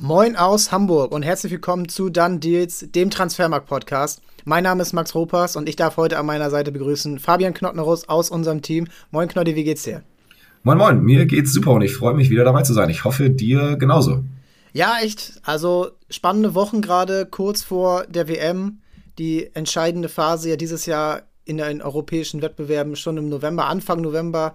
Moin aus Hamburg und herzlich willkommen zu Dann Deals, dem Transfermarkt-Podcast. Mein Name ist Max Ropas und ich darf heute an meiner Seite begrüßen Fabian Knottenros aus unserem Team. Moin Knotti, wie geht's dir? Moin Moin, mir geht's super und ich freue mich wieder dabei zu sein. Ich hoffe, dir genauso. Ja, echt. Also spannende Wochen gerade kurz vor der WM. Die entscheidende Phase ja dieses Jahr in den europäischen Wettbewerben schon im November, Anfang November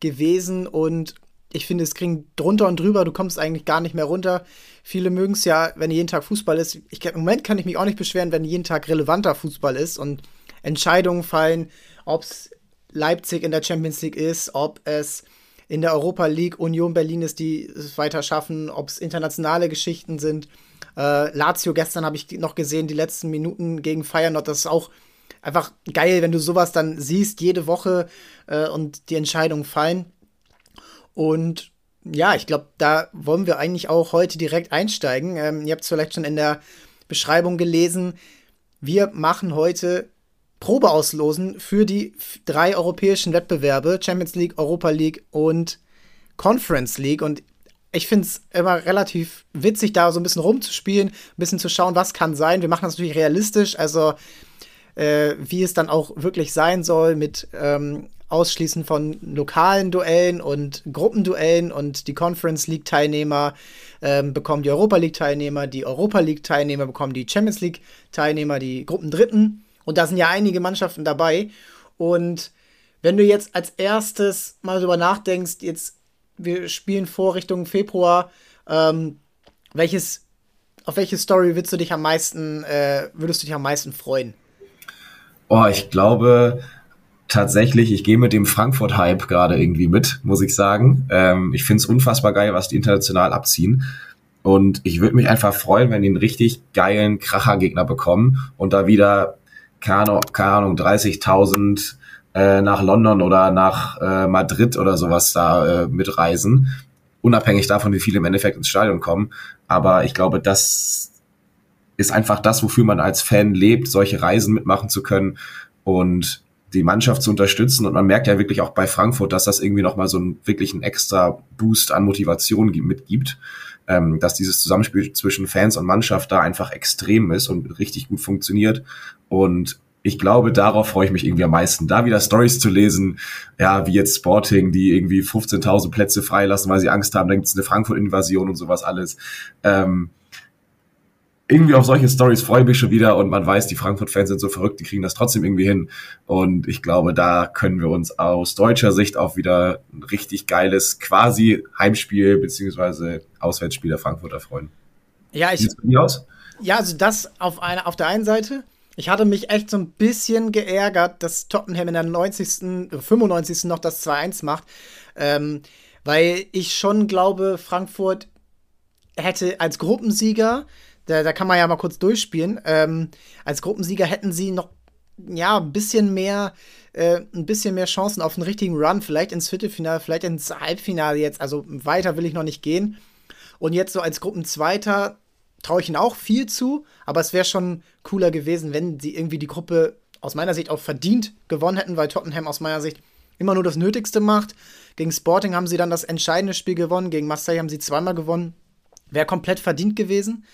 gewesen und ich finde, es ging drunter und drüber, du kommst eigentlich gar nicht mehr runter. Viele mögen es ja, wenn jeden Tag Fußball ist. Ich, Im Moment kann ich mich auch nicht beschweren, wenn jeden Tag relevanter Fußball ist und Entscheidungen fallen, ob es Leipzig in der Champions League ist, ob es in der Europa League Union Berlin ist, die es weiter schaffen, ob es internationale Geschichten sind. Äh, Lazio gestern habe ich noch gesehen, die letzten Minuten gegen Feyenoord, das ist auch einfach geil, wenn du sowas dann siehst, jede Woche äh, und die Entscheidungen fallen. Und ja, ich glaube, da wollen wir eigentlich auch heute direkt einsteigen. Ähm, ihr habt es vielleicht schon in der Beschreibung gelesen. Wir machen heute Probeauslosen für die drei europäischen Wettbewerbe: Champions League, Europa League und Conference League. Und ich finde es immer relativ witzig, da so ein bisschen rumzuspielen, ein bisschen zu schauen, was kann sein. Wir machen das natürlich realistisch, also äh, wie es dann auch wirklich sein soll mit ähm, Ausschließen von lokalen Duellen und Gruppenduellen und die Conference League Teilnehmer ähm, bekommen die Europa League Teilnehmer, die Europa League Teilnehmer bekommen die Champions League Teilnehmer, die Gruppendritten und da sind ja einige Mannschaften dabei und wenn du jetzt als erstes mal darüber nachdenkst, jetzt wir spielen vor Richtung Februar, ähm, welches auf welche Story würdest du dich am meisten äh, würdest du dich am meisten freuen? Oh, ich glaube, tatsächlich, ich gehe mit dem Frankfurt-Hype gerade irgendwie mit, muss ich sagen. Ähm, ich finde es unfassbar geil, was die international abziehen. Und ich würde mich einfach freuen, wenn die einen richtig geilen Krachergegner bekommen und da wieder, keine, Ahnung, 30.000 äh, nach London oder nach äh, Madrid oder sowas da äh, mitreisen. Unabhängig davon, wie viele im Endeffekt ins Stadion kommen. Aber ich glaube, das ist einfach das, wofür man als Fan lebt, solche Reisen mitmachen zu können. Und die Mannschaft zu unterstützen. Und man merkt ja wirklich auch bei Frankfurt, dass das irgendwie nochmal so einen wirklichen extra Boost an Motivation mitgibt. Ähm, dass dieses Zusammenspiel zwischen Fans und Mannschaft da einfach extrem ist und richtig gut funktioniert. Und ich glaube, darauf freue ich mich irgendwie am meisten. Da wieder Stories zu lesen, ja, wie jetzt Sporting, die irgendwie 15.000 Plätze freilassen, weil sie Angst haben, da gibt es eine Frankfurt-Invasion und sowas alles. Ähm, irgendwie auf solche Stories freue ich mich schon wieder und man weiß, die Frankfurt-Fans sind so verrückt, die kriegen das trotzdem irgendwie hin. Und ich glaube, da können wir uns aus deutscher Sicht auch wieder ein richtig geiles quasi Heimspiel beziehungsweise Auswärtsspiel der Frankfurter freuen. Ja, ich. Sieht's aus? Ja, also das auf, eine, auf der einen Seite. Ich hatte mich echt so ein bisschen geärgert, dass Tottenham in der 90., 95. noch das 2-1 macht. Ähm, weil ich schon glaube, Frankfurt hätte als Gruppensieger da, da kann man ja mal kurz durchspielen. Ähm, als Gruppensieger hätten sie noch ja, ein bisschen mehr, äh, ein bisschen mehr Chancen auf einen richtigen Run, vielleicht ins Viertelfinale, vielleicht ins Halbfinale jetzt. Also weiter will ich noch nicht gehen. Und jetzt so als Gruppenzweiter traue ich ihnen auch viel zu, aber es wäre schon cooler gewesen, wenn sie irgendwie die Gruppe aus meiner Sicht auch verdient gewonnen hätten, weil Tottenham aus meiner Sicht immer nur das Nötigste macht. Gegen Sporting haben sie dann das entscheidende Spiel gewonnen, gegen Marseille haben sie zweimal gewonnen. Wäre komplett verdient gewesen.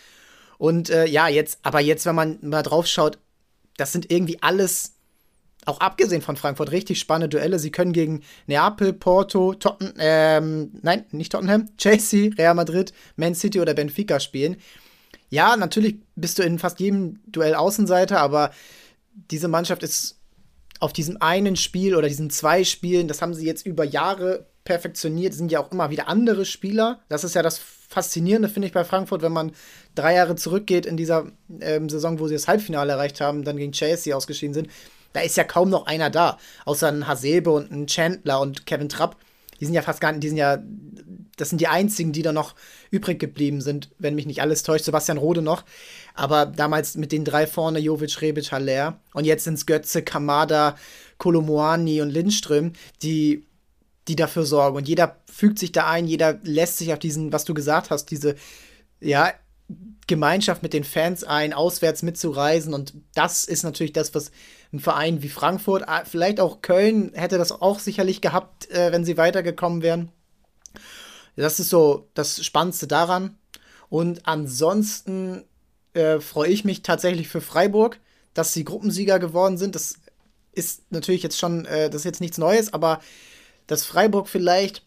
Und äh, ja, jetzt, aber jetzt, wenn man mal drauf schaut, das sind irgendwie alles, auch abgesehen von Frankfurt, richtig spannende Duelle. Sie können gegen Neapel, Porto, Tottenham, ähm, nein, nicht Tottenham, Chelsea, Real Madrid, Man City oder Benfica spielen. Ja, natürlich bist du in fast jedem Duell Außenseiter, aber diese Mannschaft ist auf diesem einen Spiel oder diesen zwei Spielen, das haben sie jetzt über Jahre perfektioniert, sind ja auch immer wieder andere Spieler. Das ist ja das Faszinierende, finde ich, bei Frankfurt, wenn man drei Jahre zurückgeht in dieser ähm, Saison, wo sie das Halbfinale erreicht haben, dann gegen Chelsea ausgeschieden sind. Da ist ja kaum noch einer da, außer ein Hasebe und ein Chandler und Kevin Trapp. Die sind ja fast gar nicht, die sind ja, das sind die einzigen, die da noch übrig geblieben sind, wenn mich nicht alles täuscht. Sebastian Rode noch. Aber damals mit den drei vorne, Jovic, Rebic, Haller. Und jetzt sind es Götze, Kamada, Kolomoani und Lindström, die die dafür sorgen. Und jeder fügt sich da ein, jeder lässt sich auf diesen, was du gesagt hast, diese, ja, Gemeinschaft mit den Fans ein, auswärts mitzureisen. Und das ist natürlich das, was ein Verein wie Frankfurt, ah, vielleicht auch Köln, hätte das auch sicherlich gehabt, äh, wenn sie weitergekommen wären. Das ist so das Spannendste daran. Und ansonsten äh, freue ich mich tatsächlich für Freiburg, dass sie Gruppensieger geworden sind. Das ist natürlich jetzt schon, äh, das ist jetzt nichts Neues, aber dass Freiburg vielleicht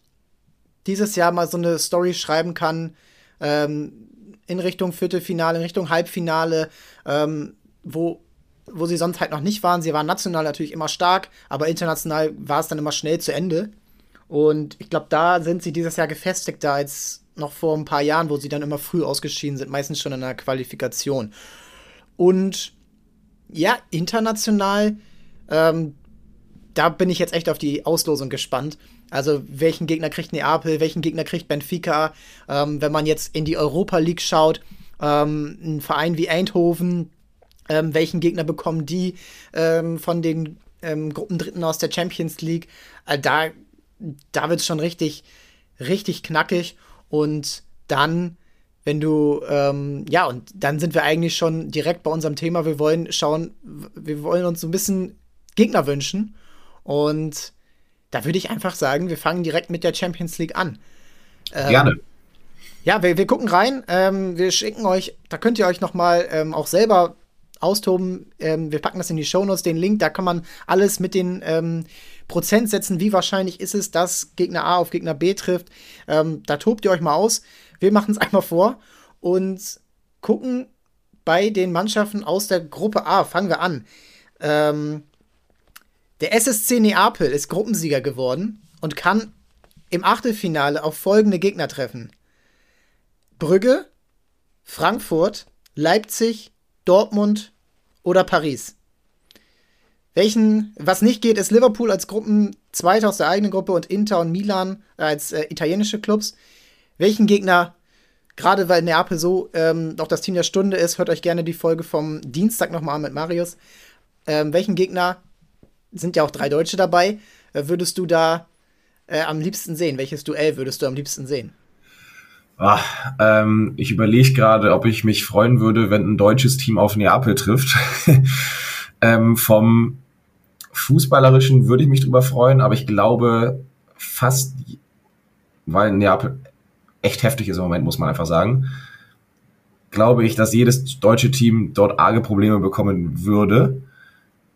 dieses Jahr mal so eine Story schreiben kann ähm, in Richtung Viertelfinale, in Richtung Halbfinale, ähm, wo, wo sie sonst halt noch nicht waren. Sie waren national natürlich immer stark, aber international war es dann immer schnell zu Ende. Und ich glaube, da sind sie dieses Jahr gefestigter als noch vor ein paar Jahren, wo sie dann immer früh ausgeschieden sind, meistens schon in der Qualifikation. Und ja, international, ähm, da bin ich jetzt echt auf die Auslosung gespannt. Also, welchen Gegner kriegt Neapel, welchen Gegner kriegt Benfica? Ähm, wenn man jetzt in die Europa League schaut, ähm, ein Verein wie Eindhoven, ähm, welchen Gegner bekommen die ähm, von den ähm, Gruppendritten aus der Champions League? Äh, da da wird es schon richtig, richtig knackig. Und dann, wenn du, ähm, ja, und dann sind wir eigentlich schon direkt bei unserem Thema. Wir wollen schauen, wir wollen uns so ein bisschen Gegner wünschen. Und da würde ich einfach sagen, wir fangen direkt mit der Champions League an. Ähm, Gerne. Ja, wir, wir gucken rein. Ähm, wir schicken euch, da könnt ihr euch noch mal ähm, auch selber austoben. Ähm, wir packen das in die Shownotes, den Link. Da kann man alles mit den ähm, Prozentsätzen, wie wahrscheinlich ist es, dass Gegner A auf Gegner B trifft. Ähm, da tobt ihr euch mal aus. Wir machen es einmal vor und gucken bei den Mannschaften aus der Gruppe A. Fangen wir an. Ähm, der SSC Neapel ist Gruppensieger geworden und kann im Achtelfinale auf folgende Gegner treffen: Brügge, Frankfurt, Leipzig, Dortmund oder Paris. Welchen, was nicht geht, ist Liverpool als Gruppenzweiter aus der eigenen Gruppe und Inter und Milan als äh, italienische Clubs. Welchen Gegner, gerade weil Neapel so ähm, doch das Team der Stunde ist, hört euch gerne die Folge vom Dienstag nochmal an mit Marius. Ähm, welchen Gegner, sind ja auch drei Deutsche dabei, äh, würdest du da äh, am liebsten sehen? Welches Duell würdest du am liebsten sehen? Ach, ähm, ich überlege gerade, ob ich mich freuen würde, wenn ein deutsches Team auf Neapel trifft. ähm, vom Fußballerischen würde ich mich drüber freuen, aber ich glaube fast, weil Neapel echt heftig ist im Moment, muss man einfach sagen, glaube ich, dass jedes deutsche Team dort arge Probleme bekommen würde.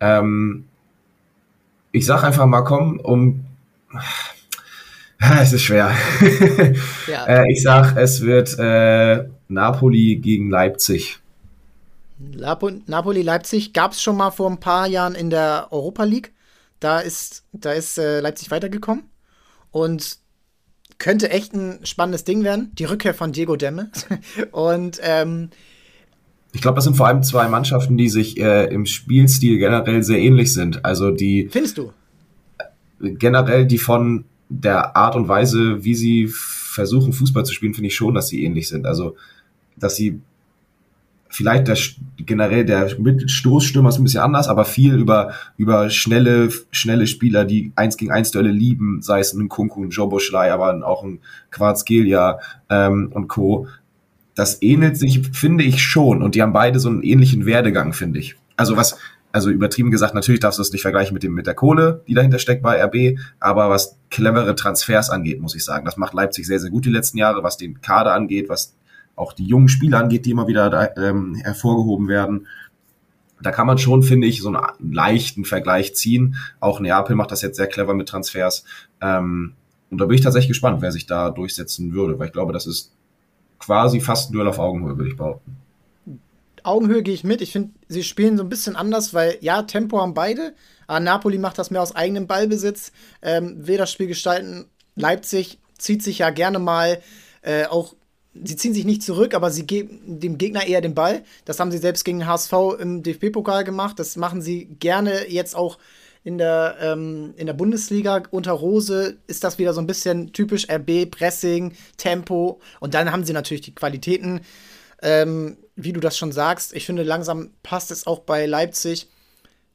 Ähm, ich sag einfach mal, komm, um es ist schwer. ja. äh, ich sag, es wird äh, Napoli gegen Leipzig. Napoli-Leipzig gab es schon mal vor ein paar Jahren in der Europa League. Da ist, da ist äh, Leipzig weitergekommen. Und könnte echt ein spannendes Ding werden. Die Rückkehr von Diego Demme. Und ähm, ich glaube, das sind vor allem zwei Mannschaften, die sich äh, im Spielstil generell sehr ähnlich sind. Also die. Findest du? Generell die von der Art und Weise, wie sie versuchen, Fußball zu spielen, finde ich schon, dass sie ähnlich sind. Also, dass sie vielleicht der, generell der Mittelstoßstürmer ist ein bisschen anders, aber viel über, über schnelle, schnelle Spieler, die eins gegen eins Duelle lieben, sei es ein Kunku, ein Joboschlei, aber auch ein Quarzgelia ähm, und Co. Das ähnelt sich, finde ich schon. Und die haben beide so einen ähnlichen Werdegang, finde ich. Also was, also übertrieben gesagt, natürlich darfst du es nicht vergleichen mit dem, mit der Kohle, die dahinter steckt bei RB, aber was clevere Transfers angeht, muss ich sagen, das macht Leipzig sehr, sehr gut die letzten Jahre, was den Kader angeht, was auch die jungen Spieler angeht, die immer wieder da, ähm, hervorgehoben werden. Da kann man schon, finde ich, so einen leichten Vergleich ziehen. Auch Neapel macht das jetzt sehr clever mit Transfers. Ähm, und da bin ich tatsächlich gespannt, wer sich da durchsetzen würde, weil ich glaube, das ist quasi fast ein Duell auf Augenhöhe, würde ich behaupten. Augenhöhe gehe ich mit. Ich finde, sie spielen so ein bisschen anders, weil ja, Tempo haben beide. Aber Napoli macht das mehr aus eigenem Ballbesitz. Ähm, will das Spiel gestalten. Leipzig zieht sich ja gerne mal äh, auch sie ziehen sich nicht zurück, aber sie geben dem Gegner eher den Ball. Das haben sie selbst gegen HSV im DFB-Pokal gemacht. Das machen sie gerne jetzt auch in der, ähm, in der Bundesliga. Unter Rose ist das wieder so ein bisschen typisch RB, Pressing, Tempo. Und dann haben sie natürlich die Qualitäten, ähm, wie du das schon sagst. Ich finde, langsam passt es auch bei Leipzig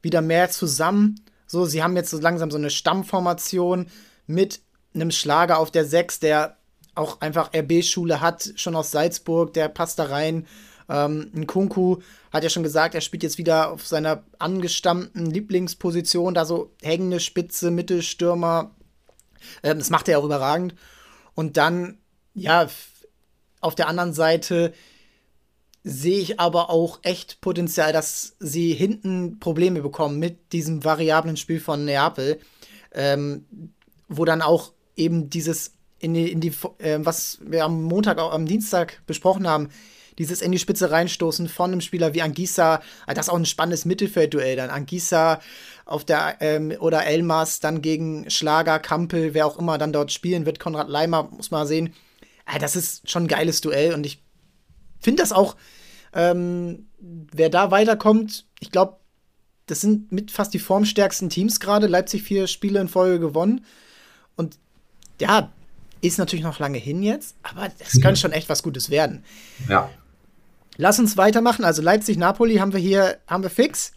wieder mehr zusammen. So, sie haben jetzt so langsam so eine Stammformation mit einem Schlager auf der 6, der auch einfach RB-Schule hat, schon aus Salzburg, der passt da rein. Ähm, Nkunku hat ja schon gesagt, er spielt jetzt wieder auf seiner angestammten Lieblingsposition, da so hängende Spitze, Mittelstürmer. Ähm, das macht er auch überragend. Und dann, ja, auf der anderen Seite sehe ich aber auch echt Potenzial, dass sie hinten Probleme bekommen mit diesem variablen Spiel von Neapel, ähm, wo dann auch eben dieses in die, in die äh, was wir am Montag, auch am Dienstag besprochen haben, dieses in die Spitze reinstoßen von einem Spieler wie Angisa, ah, das ist auch ein spannendes Mittelfeldduell dann. Angisa auf der ähm, oder Elmas dann gegen Schlager, Kampel, wer auch immer dann dort spielen wird, Konrad Leimer, muss man sehen. Ah, das ist schon ein geiles Duell und ich finde das auch, ähm, wer da weiterkommt, ich glaube, das sind mit fast die formstärksten Teams gerade. Leipzig vier Spiele in Folge gewonnen. Und ja, ist natürlich noch lange hin jetzt, aber das kann schon echt was Gutes werden. Ja. Lass uns weitermachen. Also Leipzig-Napoli haben wir hier, haben wir fix.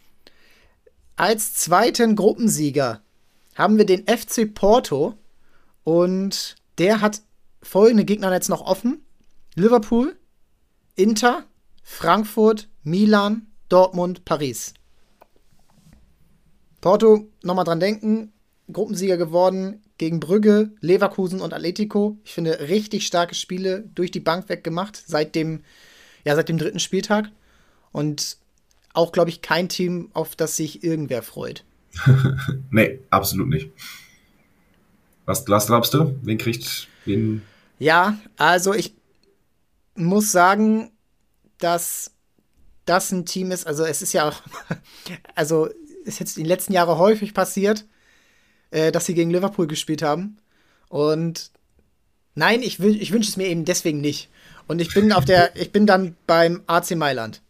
Als zweiten Gruppensieger haben wir den FC Porto und der hat folgende Gegner jetzt noch offen: Liverpool, Inter, Frankfurt, Milan, Dortmund, Paris. Porto, nochmal dran denken, Gruppensieger geworden gegen Brügge, Leverkusen und Atletico. Ich finde richtig starke Spiele durch die Bank weggemacht seit dem, ja, seit dem dritten Spieltag. Und auch, glaube ich, kein Team, auf das sich irgendwer freut. nee, absolut nicht. Was, was glaubst du? Wen kriegt wen? Ja, also ich muss sagen, dass das ein Team ist, also es ist ja auch, also ist jetzt in den letzten Jahren häufig passiert, äh, dass sie gegen Liverpool gespielt haben. Und nein, ich, ich wünsche es mir eben deswegen nicht. Und ich bin auf der, ich bin dann beim AC Mailand.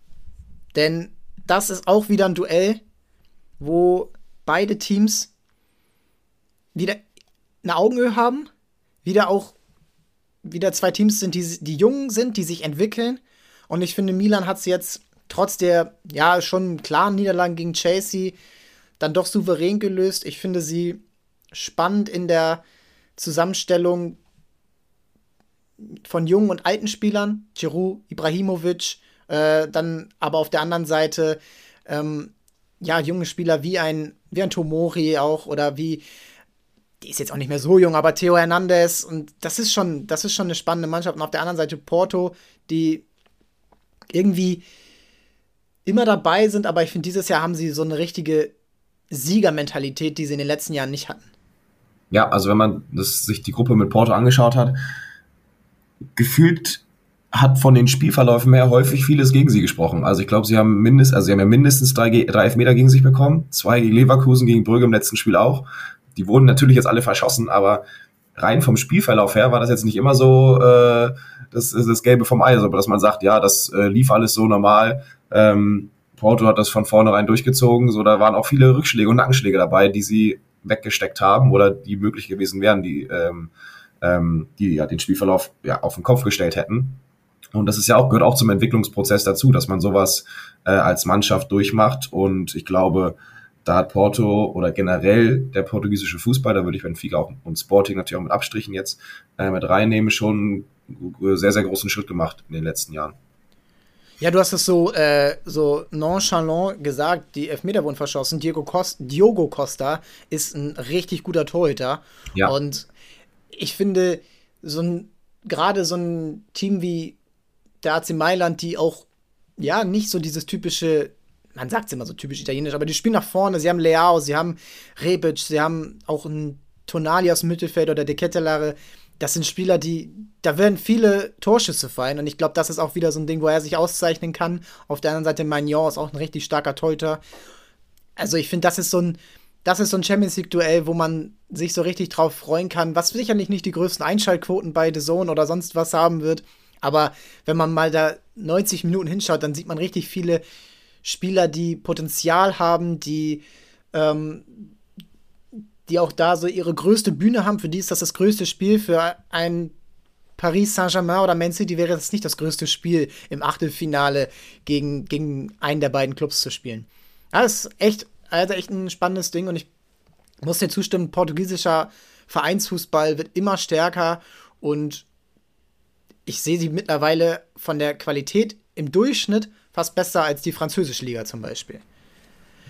Denn das ist auch wieder ein Duell, wo beide Teams wieder eine Augenhöhe haben, wieder auch wieder zwei Teams sind, die, die jung sind, die sich entwickeln. Und ich finde, Milan hat es jetzt trotz der ja schon klaren Niederlagen gegen Chelsea dann doch souverän gelöst. Ich finde sie spannend in der Zusammenstellung von jungen und alten Spielern, Giroud, Ibrahimovic, äh, dann aber auf der anderen Seite ähm, ja junge Spieler wie ein wie ein Tomori auch oder wie die ist jetzt auch nicht mehr so jung, aber Theo Hernandez und das ist schon das ist schon eine spannende Mannschaft und auf der anderen Seite Porto, die irgendwie immer dabei sind, aber ich finde dieses Jahr haben sie so eine richtige Siegermentalität, die sie in den letzten Jahren nicht hatten. Ja, also wenn man das, sich die Gruppe mit Porto angeschaut hat, gefühlt hat von den Spielverläufen her häufig vieles gegen sie gesprochen. Also ich glaube, sie haben mindestens, also sie haben ja mindestens drei, drei Elfmeter gegen sich bekommen, zwei gegen Leverkusen, gegen Brügge im letzten Spiel auch. Die wurden natürlich jetzt alle verschossen, aber rein vom Spielverlauf her war das jetzt nicht immer so äh, das, das Gelbe vom Eis, aber dass man sagt, ja, das äh, lief alles so normal. Ähm, Porto hat das von vornherein durchgezogen, so da waren auch viele Rückschläge und Nackenschläge dabei, die sie weggesteckt haben oder die möglich gewesen wären, die, ähm, ähm, die ja den Spielverlauf ja, auf den Kopf gestellt hätten. Und das ist ja auch, gehört auch zum Entwicklungsprozess dazu, dass man sowas äh, als Mannschaft durchmacht. Und ich glaube, da hat Porto oder generell der portugiesische Fußball, da würde ich Benfica auch und Sporting natürlich auch mit Abstrichen jetzt äh, mit reinnehmen, schon sehr, sehr großen Schritt gemacht in den letzten Jahren. Ja, du hast es so, äh, so nonchalant gesagt, die Elfmeter wurden verschossen. Diego Costa, Diogo Costa ist ein richtig guter Torhüter. Ja. Und ich finde, so ein, gerade so ein Team wie der AC Mailand, die auch, ja, nicht so dieses typische, man sagt es immer so typisch italienisch, aber die spielen nach vorne. Sie haben Leao, sie haben Rebic, sie haben auch einen Tonali aus dem Mittelfeld oder De Kettelare das sind Spieler, die, da werden viele Torschüsse fallen und ich glaube, das ist auch wieder so ein Ding, wo er sich auszeichnen kann. Auf der anderen Seite Magnon ist auch ein richtig starker Torhüter. Also ich finde, das ist so ein, das ist so ein Champions League Duell, wo man sich so richtig drauf freuen kann, was sicherlich nicht die größten Einschaltquoten bei The Zone oder sonst was haben wird, aber wenn man mal da 90 Minuten hinschaut, dann sieht man richtig viele Spieler, die Potenzial haben, die ähm, die auch da so ihre größte Bühne haben. Für die ist das das größte Spiel. Für ein Paris Saint-Germain oder Man City wäre das nicht das größte Spiel, im Achtelfinale gegen, gegen einen der beiden Clubs zu spielen. das ist echt, also echt ein spannendes Ding und ich muss dir zustimmen, portugiesischer Vereinsfußball wird immer stärker und ich sehe sie mittlerweile von der Qualität im Durchschnitt fast besser als die französische Liga zum Beispiel.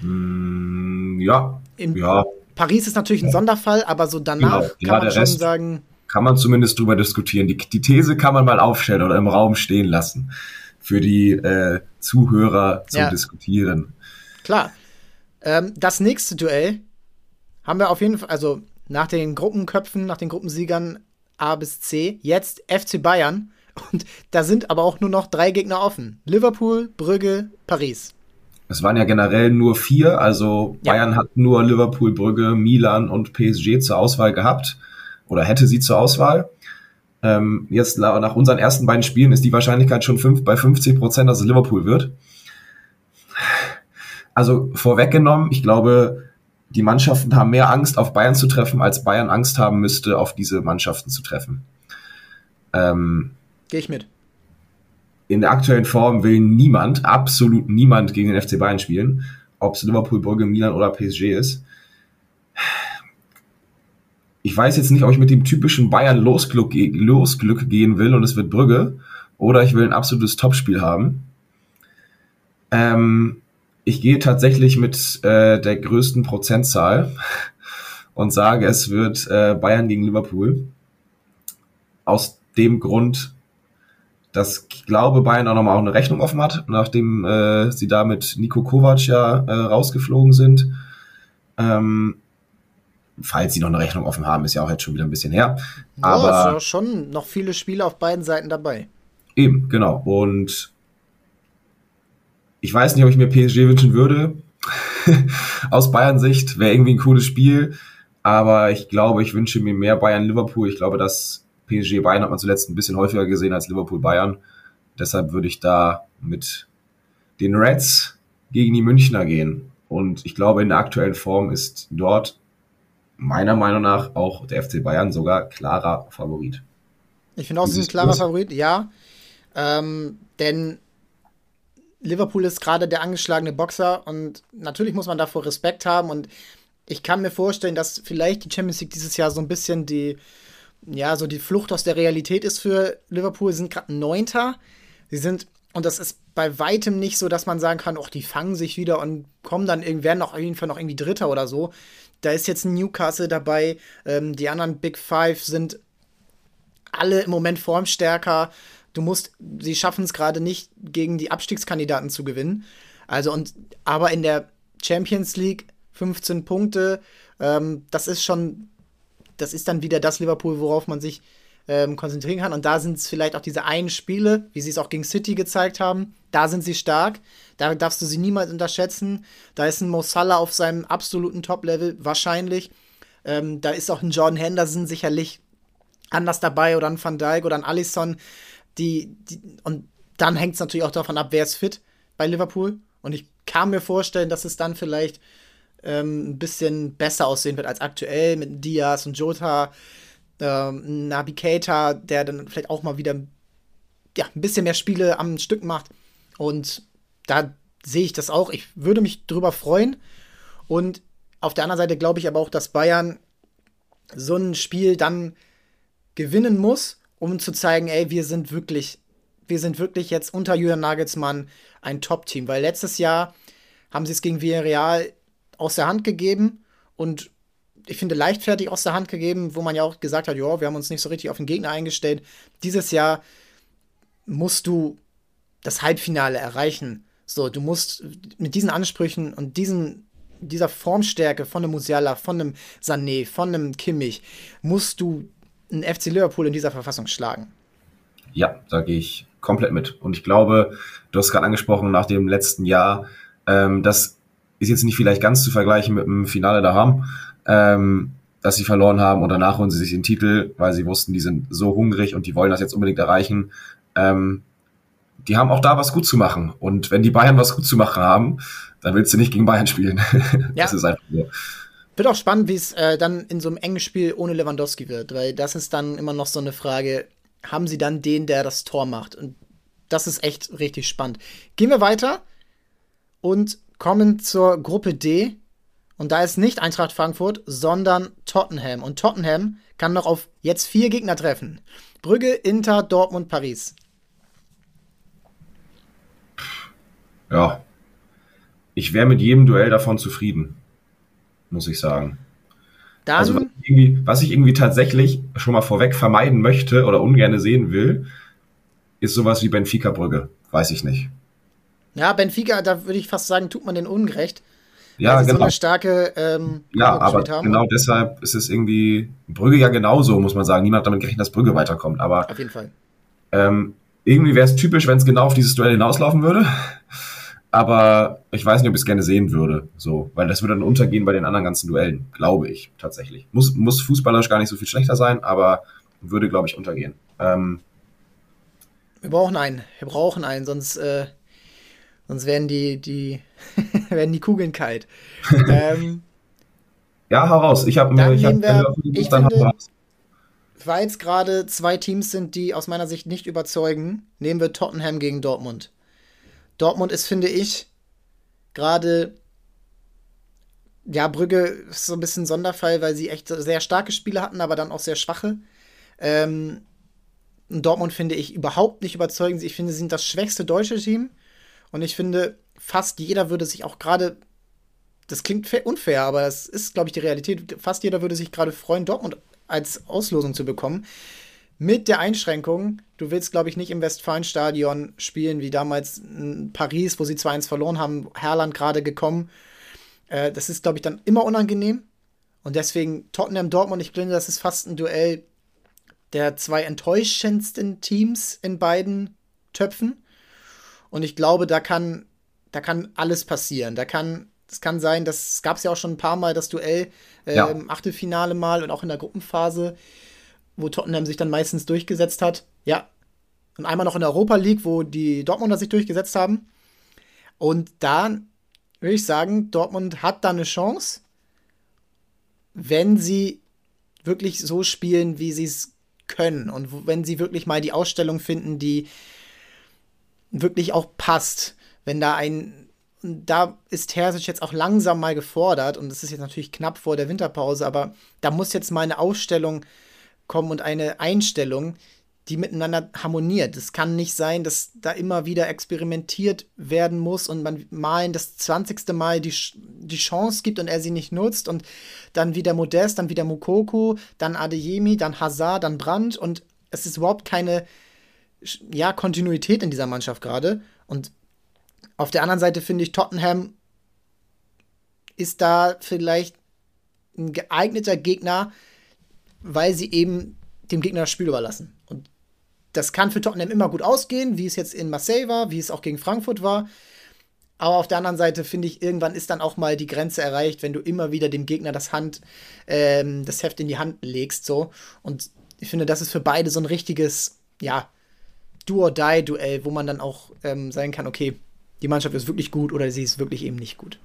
Mm, ja. Im, ja. Paris ist natürlich ein Sonderfall, aber so danach ja, kann man schon sagen, kann man zumindest drüber diskutieren. Die, die These kann man mal aufstellen oder im Raum stehen lassen für die äh, Zuhörer ja. Diskutieren. Klar. Ähm, das nächste Duell haben wir auf jeden Fall, also nach den Gruppenköpfen, nach den Gruppensiegern A bis C, jetzt FC Bayern. Und da sind aber auch nur noch drei Gegner offen. Liverpool, Brügge, Paris. Es waren ja generell nur vier, also ja. Bayern hat nur Liverpool, Brügge, Milan und PSG zur Auswahl gehabt oder hätte sie zur Auswahl. Ähm, jetzt nach unseren ersten beiden Spielen ist die Wahrscheinlichkeit schon fünf, bei 50 Prozent, dass es Liverpool wird. Also vorweggenommen, ich glaube, die Mannschaften haben mehr Angst, auf Bayern zu treffen, als Bayern Angst haben müsste, auf diese Mannschaften zu treffen. Ähm, Gehe ich mit. In der aktuellen Form will niemand, absolut niemand gegen den FC Bayern spielen, ob es Liverpool, Brügge, Milan oder PSG ist. Ich weiß jetzt nicht, ob ich mit dem typischen Bayern Losglück, Losglück gehen will und es wird Brügge oder ich will ein absolutes Topspiel haben. Ähm, ich gehe tatsächlich mit äh, der größten Prozentzahl und sage, es wird äh, Bayern gegen Liverpool. Aus dem Grund, dass ich glaube, Bayern auch nochmal auch eine Rechnung offen hat, nachdem äh, sie da mit Nico Kovac ja äh, rausgeflogen sind. Ähm, falls sie noch eine Rechnung offen haben, ist ja auch jetzt schon wieder ein bisschen her. Ja, Aber es ja schon noch viele Spiele auf beiden Seiten dabei. Eben, genau. Und ich weiß nicht, ob ich mir PSG wünschen würde. Aus Bayern-Sicht wäre irgendwie ein cooles Spiel. Aber ich glaube, ich wünsche mir mehr Bayern-Liverpool. Ich glaube, das PSG-Bayern hat man zuletzt ein bisschen häufiger gesehen als Liverpool-Bayern. Deshalb würde ich da mit den Reds gegen die Münchner gehen. Und ich glaube, in der aktuellen Form ist dort meiner Meinung nach auch der FC Bayern sogar klarer Favorit. Ich finde auch, sie sind klarer Favorit, ja. Ähm, denn Liverpool ist gerade der angeschlagene Boxer und natürlich muss man davor Respekt haben und ich kann mir vorstellen, dass vielleicht die Champions League dieses Jahr so ein bisschen die, ja, so die Flucht aus der Realität ist für Liverpool. Sie sind gerade Neunter. Sie sind, und das ist bei weitem nicht so, dass man sagen kann, ach, die fangen sich wieder und kommen dann irgendwann noch auf jeden Fall noch irgendwie Dritter oder so. Da ist jetzt Newcastle dabei. Ähm, die anderen Big Five sind alle im Moment formstärker. Du musst, sie schaffen es gerade nicht, gegen die Abstiegskandidaten zu gewinnen. Also, und, aber in der Champions League 15 Punkte, ähm, das ist schon, das ist dann wieder das Liverpool, worauf man sich ähm, konzentrieren kann. Und da sind es vielleicht auch diese einen Spiele, wie sie es auch gegen City gezeigt haben. Da sind sie stark. Da darfst du sie niemals unterschätzen. Da ist ein Mo Salah auf seinem absoluten Top-Level, wahrscheinlich. Ähm, da ist auch ein Jordan Henderson sicherlich anders dabei oder ein Van Dijk oder ein Alisson die, die und dann hängt es natürlich auch davon ab, wer ist fit bei Liverpool. Und ich kann mir vorstellen, dass es dann vielleicht ähm, ein bisschen besser aussehen wird als aktuell mit Diaz und Jota, ähm, Nabi Keita, der dann vielleicht auch mal wieder ja, ein bisschen mehr Spiele am Stück macht. Und da sehe ich das auch. Ich würde mich drüber freuen. Und auf der anderen Seite glaube ich aber auch, dass Bayern so ein Spiel dann gewinnen muss, um zu zeigen, ey, wir sind wirklich, wir sind wirklich jetzt unter Julian Nagelsmann ein Top-Team. Weil letztes Jahr haben sie es gegen Villarreal aus der Hand gegeben und ich finde leichtfertig aus der Hand gegeben, wo man ja auch gesagt hat, ja, wir haben uns nicht so richtig auf den Gegner eingestellt. Dieses Jahr musst du das Halbfinale erreichen. So, du musst mit diesen Ansprüchen und diesen, dieser Formstärke von einem Musiala, von einem Sané, von einem Kimmich, musst du einen FC Liverpool in dieser Verfassung schlagen. Ja, da gehe ich komplett mit. Und ich glaube, du hast gerade angesprochen, nach dem letzten Jahr, ähm, das ist jetzt nicht vielleicht ganz zu vergleichen mit dem Finale da haben, ähm, dass sie verloren haben und danach holen sie sich den Titel, weil sie wussten, die sind so hungrig und die wollen das jetzt unbedingt erreichen. Ähm, die haben auch da was gut zu machen. Und wenn die Bayern was gut zu machen haben, dann willst du nicht gegen Bayern spielen. Ja. das ist einfach so. Wird auch spannend, wie es äh, dann in so einem engen Spiel ohne Lewandowski wird, weil das ist dann immer noch so eine Frage, haben sie dann den, der das Tor macht? Und das ist echt richtig spannend. Gehen wir weiter und kommen zur Gruppe D. Und da ist nicht Eintracht Frankfurt, sondern Tottenham. Und Tottenham kann noch auf jetzt vier Gegner treffen. Brügge, Inter, Dortmund, Paris. Ja. Ich wäre mit jedem Duell davon zufrieden muss ich sagen. Dann, also, ich irgendwie, was ich irgendwie tatsächlich schon mal vorweg vermeiden möchte oder ungern sehen will, ist sowas wie Benfica Brügge. Weiß ich nicht. Ja, Benfica, da würde ich fast sagen, tut man den ungerecht. Ja, genau. So eine starke. Ähm, ja, aber genau deshalb ist es irgendwie Brügge ja genauso, muss man sagen. Niemand hat damit gerechnet, dass Brügge weiterkommt. Aber auf jeden Fall. Ähm, irgendwie wäre es typisch, wenn es genau auf dieses Duell hinauslaufen würde. Aber ich weiß nicht, ob ich es gerne sehen würde. So, weil das würde dann untergehen bei den anderen ganzen Duellen, glaube ich tatsächlich. Muss, muss fußballerisch gar nicht so viel schlechter sein, aber würde, glaube ich, untergehen. Ähm, wir brauchen einen. Wir brauchen einen, sonst, äh, sonst werden die, die, werden die Kugeln kalt. ähm, ja, hau raus. Ich habe mir. Ich, hab, wir, ich finde, weil es gerade zwei Teams sind, die aus meiner Sicht nicht überzeugen, nehmen wir Tottenham gegen Dortmund. Dortmund ist, finde ich, gerade. Ja, Brügge ist so ein bisschen ein Sonderfall, weil sie echt sehr starke Spiele hatten, aber dann auch sehr schwache. Ähm, Dortmund finde ich überhaupt nicht überzeugend. Ich finde, sie sind das schwächste deutsche Team. Und ich finde, fast jeder würde sich auch gerade. Das klingt unfair, aber es ist, glaube ich, die Realität. Fast jeder würde sich gerade freuen, Dortmund als Auslosung zu bekommen. Mit der Einschränkung, du willst, glaube ich, nicht im Westfalenstadion spielen, wie damals in Paris, wo sie 2-1 verloren haben, Herland gerade gekommen. Äh, das ist, glaube ich, dann immer unangenehm. Und deswegen Tottenham Dortmund, ich finde, das ist fast ein Duell der zwei enttäuschendsten Teams in beiden Töpfen. Und ich glaube, da kann, da kann alles passieren. Da kann, es kann sein, das gab es ja auch schon ein paar Mal, das Duell äh, ja. im Achtelfinale mal und auch in der Gruppenphase wo Tottenham sich dann meistens durchgesetzt hat. Ja. Und einmal noch in der Europa League, wo die Dortmunder sich durchgesetzt haben. Und da würde ich sagen, Dortmund hat da eine Chance, wenn sie wirklich so spielen, wie sie es können. Und wenn sie wirklich mal die Ausstellung finden, die wirklich auch passt. Wenn da ein. Da ist Terzic jetzt auch langsam mal gefordert und es ist jetzt natürlich knapp vor der Winterpause, aber da muss jetzt mal eine Ausstellung kommen und eine Einstellung, die miteinander harmoniert. Es kann nicht sein, dass da immer wieder experimentiert werden muss und man mal das 20. Mal die, die Chance gibt und er sie nicht nutzt und dann wieder Modest, dann wieder Mukoko, dann Adeyemi, dann Hazard, dann Brandt und es ist überhaupt keine ja, Kontinuität in dieser Mannschaft gerade. Und auf der anderen Seite finde ich, Tottenham ist da vielleicht ein geeigneter Gegner, weil sie eben dem Gegner das Spiel überlassen. Und das kann für Tottenham immer gut ausgehen, wie es jetzt in Marseille war, wie es auch gegen Frankfurt war. Aber auf der anderen Seite finde ich, irgendwann ist dann auch mal die Grenze erreicht, wenn du immer wieder dem Gegner das Hand, ähm, das Heft in die Hand legst, so. Und ich finde, das ist für beide so ein richtiges, ja, Do-or-Die-Duell, wo man dann auch ähm, sagen kann, okay, die Mannschaft ist wirklich gut oder sie ist wirklich eben nicht gut.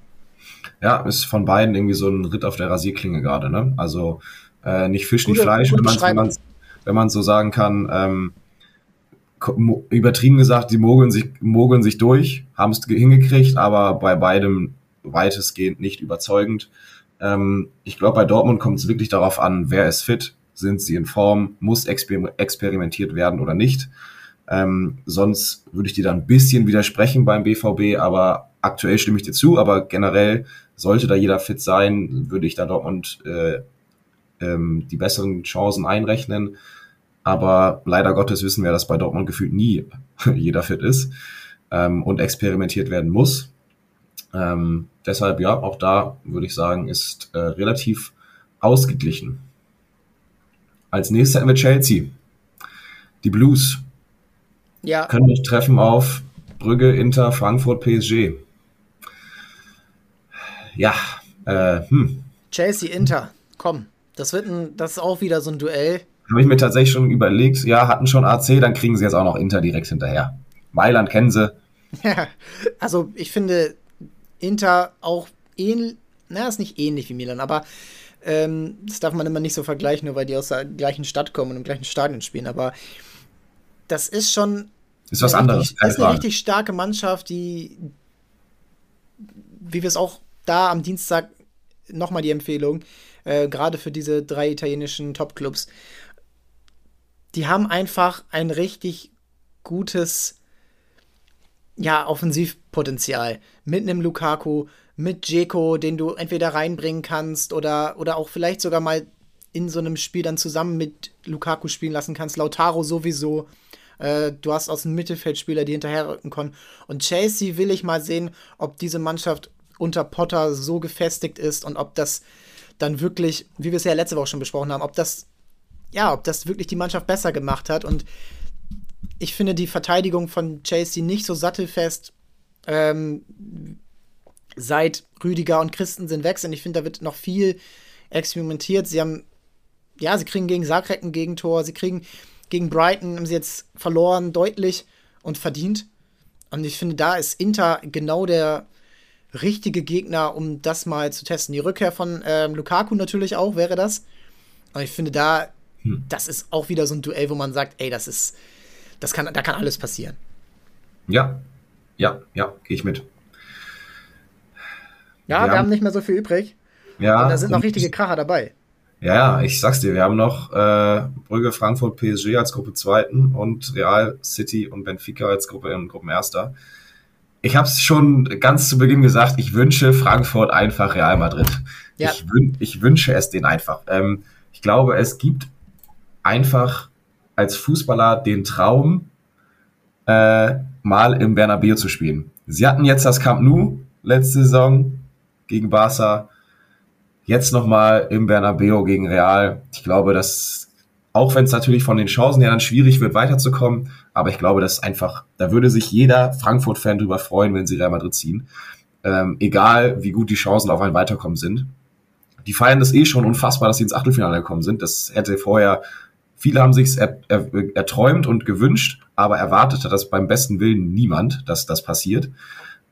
Ja, ist von beiden irgendwie so ein Ritt auf der Rasierklinge gerade, ne? Also äh, nicht Fisch, gute, nicht Fleisch, wenn man wenn man so sagen kann. Ähm, übertrieben gesagt, die mogeln sich, mogeln sich durch, haben es hingekriegt, aber bei beidem weitestgehend nicht überzeugend. Ähm, ich glaube, bei Dortmund kommt es wirklich darauf an, wer ist fit, sind sie in Form, muss exper experimentiert werden oder nicht. Ähm, sonst würde ich dir da ein bisschen widersprechen beim BVB, aber aktuell stimme ich dir zu, aber generell sollte da jeder fit sein, würde ich da Dortmund äh, ähm, die besseren Chancen einrechnen. Aber leider Gottes wissen wir, dass bei Dortmund gefühlt nie jeder fit ist ähm, und experimentiert werden muss. Ähm, deshalb, ja, auch da würde ich sagen, ist äh, relativ ausgeglichen. Als nächstes hätten wir Chelsea. Die Blues ja. können sich treffen auf Brügge, Inter, Frankfurt, PSG. Ja, äh, hm. Chelsea, Inter, komm. Das wird ein, das ist auch wieder so ein Duell. Habe ich mir tatsächlich schon überlegt, ja, hatten schon AC, dann kriegen sie jetzt auch noch Inter direkt hinterher. Mailand kennen sie. Ja, also ich finde Inter auch ähnlich, na, ist nicht ähnlich wie Milan, aber ähm, das darf man immer nicht so vergleichen, nur weil die aus der gleichen Stadt kommen und im gleichen Stadion spielen, aber das ist schon. Ist was anderes. Richtig, ist eine richtig starke Mannschaft, die, wie wir es auch da am Dienstag nochmal die Empfehlung, äh, gerade für diese drei italienischen Top-Clubs, die haben einfach ein richtig gutes ja, Offensivpotenzial. Mit einem Lukaku, mit Jeko, den du entweder reinbringen kannst oder, oder auch vielleicht sogar mal in so einem Spiel dann zusammen mit Lukaku spielen lassen kannst. Lautaro sowieso. Äh, du hast aus dem Mittelfeldspieler, die hinterherrücken können. Und Chelsea will ich mal sehen, ob diese Mannschaft unter Potter so gefestigt ist und ob das dann wirklich, wie wir es ja letzte Woche schon besprochen haben, ob das, ja, ob das wirklich die Mannschaft besser gemacht hat. Und ich finde die Verteidigung von Chelsea nicht so sattelfest, ähm, seit Rüdiger und Christensen weg sind. Ich finde, da wird noch viel experimentiert. Sie haben, ja, sie kriegen gegen Saarbrücken ein Gegentor, sie kriegen gegen Brighton, haben sie jetzt verloren, deutlich und verdient. Und ich finde, da ist Inter genau der richtige Gegner, um das mal zu testen. Die Rückkehr von ähm, Lukaku natürlich auch wäre das. Und ich finde, da, hm. das ist auch wieder so ein Duell, wo man sagt, ey, das ist, das kann, da kann alles passieren. Ja, ja, ja, gehe ich mit. Ja, wir, wir haben nicht mehr so viel übrig. Ja. Und da sind noch richtige Kracher dabei. Ja, ja, ich sag's dir, wir haben noch äh, Brügge, Frankfurt, PSG als Gruppe Zweiten und Real, City und Benfica als Gruppe und Gruppenerster. Ich habe es schon ganz zu Beginn gesagt, ich wünsche Frankfurt einfach Real Madrid. Ja. Ich, wün ich wünsche es denen einfach. Ähm, ich glaube, es gibt einfach als Fußballer den Traum, äh, mal im Bernabeu zu spielen. Sie hatten jetzt das Camp Nou letzte Saison gegen Barca Jetzt nochmal im Bernabeu gegen Real. Ich glaube, dass, auch wenn es natürlich von den Chancen her dann schwierig wird, weiterzukommen, aber ich glaube, dass einfach, da würde sich jeder Frankfurt-Fan drüber freuen, wenn sie Real Madrid ziehen. Ähm, egal, wie gut die Chancen auf ein Weiterkommen sind. Die feiern das eh schon unfassbar, dass sie ins Achtelfinale gekommen sind. Das hätte vorher, viele haben sich's er, er, erträumt und gewünscht, aber erwartet hat das beim besten Willen niemand, dass das passiert.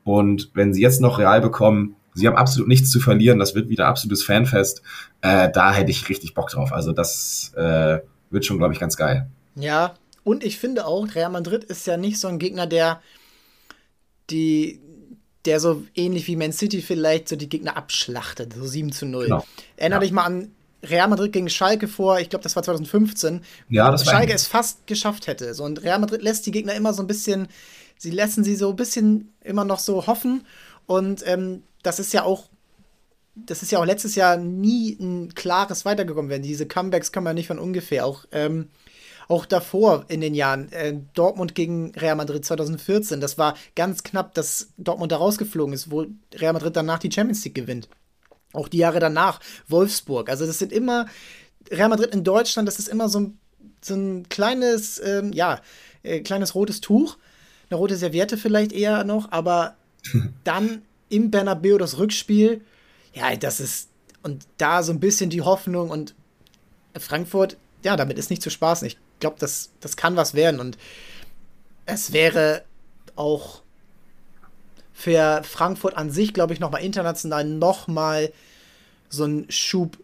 Und wenn sie jetzt noch Real bekommen, Sie haben absolut nichts zu verlieren. Das wird wieder absolutes Fanfest. Äh, da hätte ich richtig Bock drauf. Also das äh, wird schon, glaube ich, ganz geil. Ja, und ich finde auch, Real Madrid ist ja nicht so ein Gegner, der die, der so ähnlich wie Man City vielleicht so die Gegner abschlachtet, so 7 zu 0. Genau. Erinner ja. dich mal an Real Madrid gegen Schalke vor, ich glaube, das war 2015, ja, das Schalke es fast geschafft hätte. So, und Real Madrid lässt die Gegner immer so ein bisschen, sie lassen sie so ein bisschen immer noch so hoffen. Und ähm, das ist ja auch, das ist ja auch letztes Jahr nie ein klares Weitergekommen werden. Diese Comebacks kommen ja nicht von ungefähr. Auch, ähm, auch davor in den Jahren, äh, Dortmund gegen Real Madrid 2014, das war ganz knapp, dass Dortmund da rausgeflogen ist, wo Real Madrid danach die Champions League gewinnt. Auch die Jahre danach, Wolfsburg. Also das sind immer, Real Madrid in Deutschland, das ist immer so ein, so ein kleines, ähm, ja, äh, kleines rotes Tuch. Eine rote Serviette vielleicht eher noch, aber dann im Bernabeu das Rückspiel, ja, das ist und da so ein bisschen die Hoffnung und Frankfurt, ja, damit ist nicht zu spaßen. Ich glaube, das, das kann was werden und es wäre auch für Frankfurt an sich, glaube ich, nochmal international nochmal so ein Schub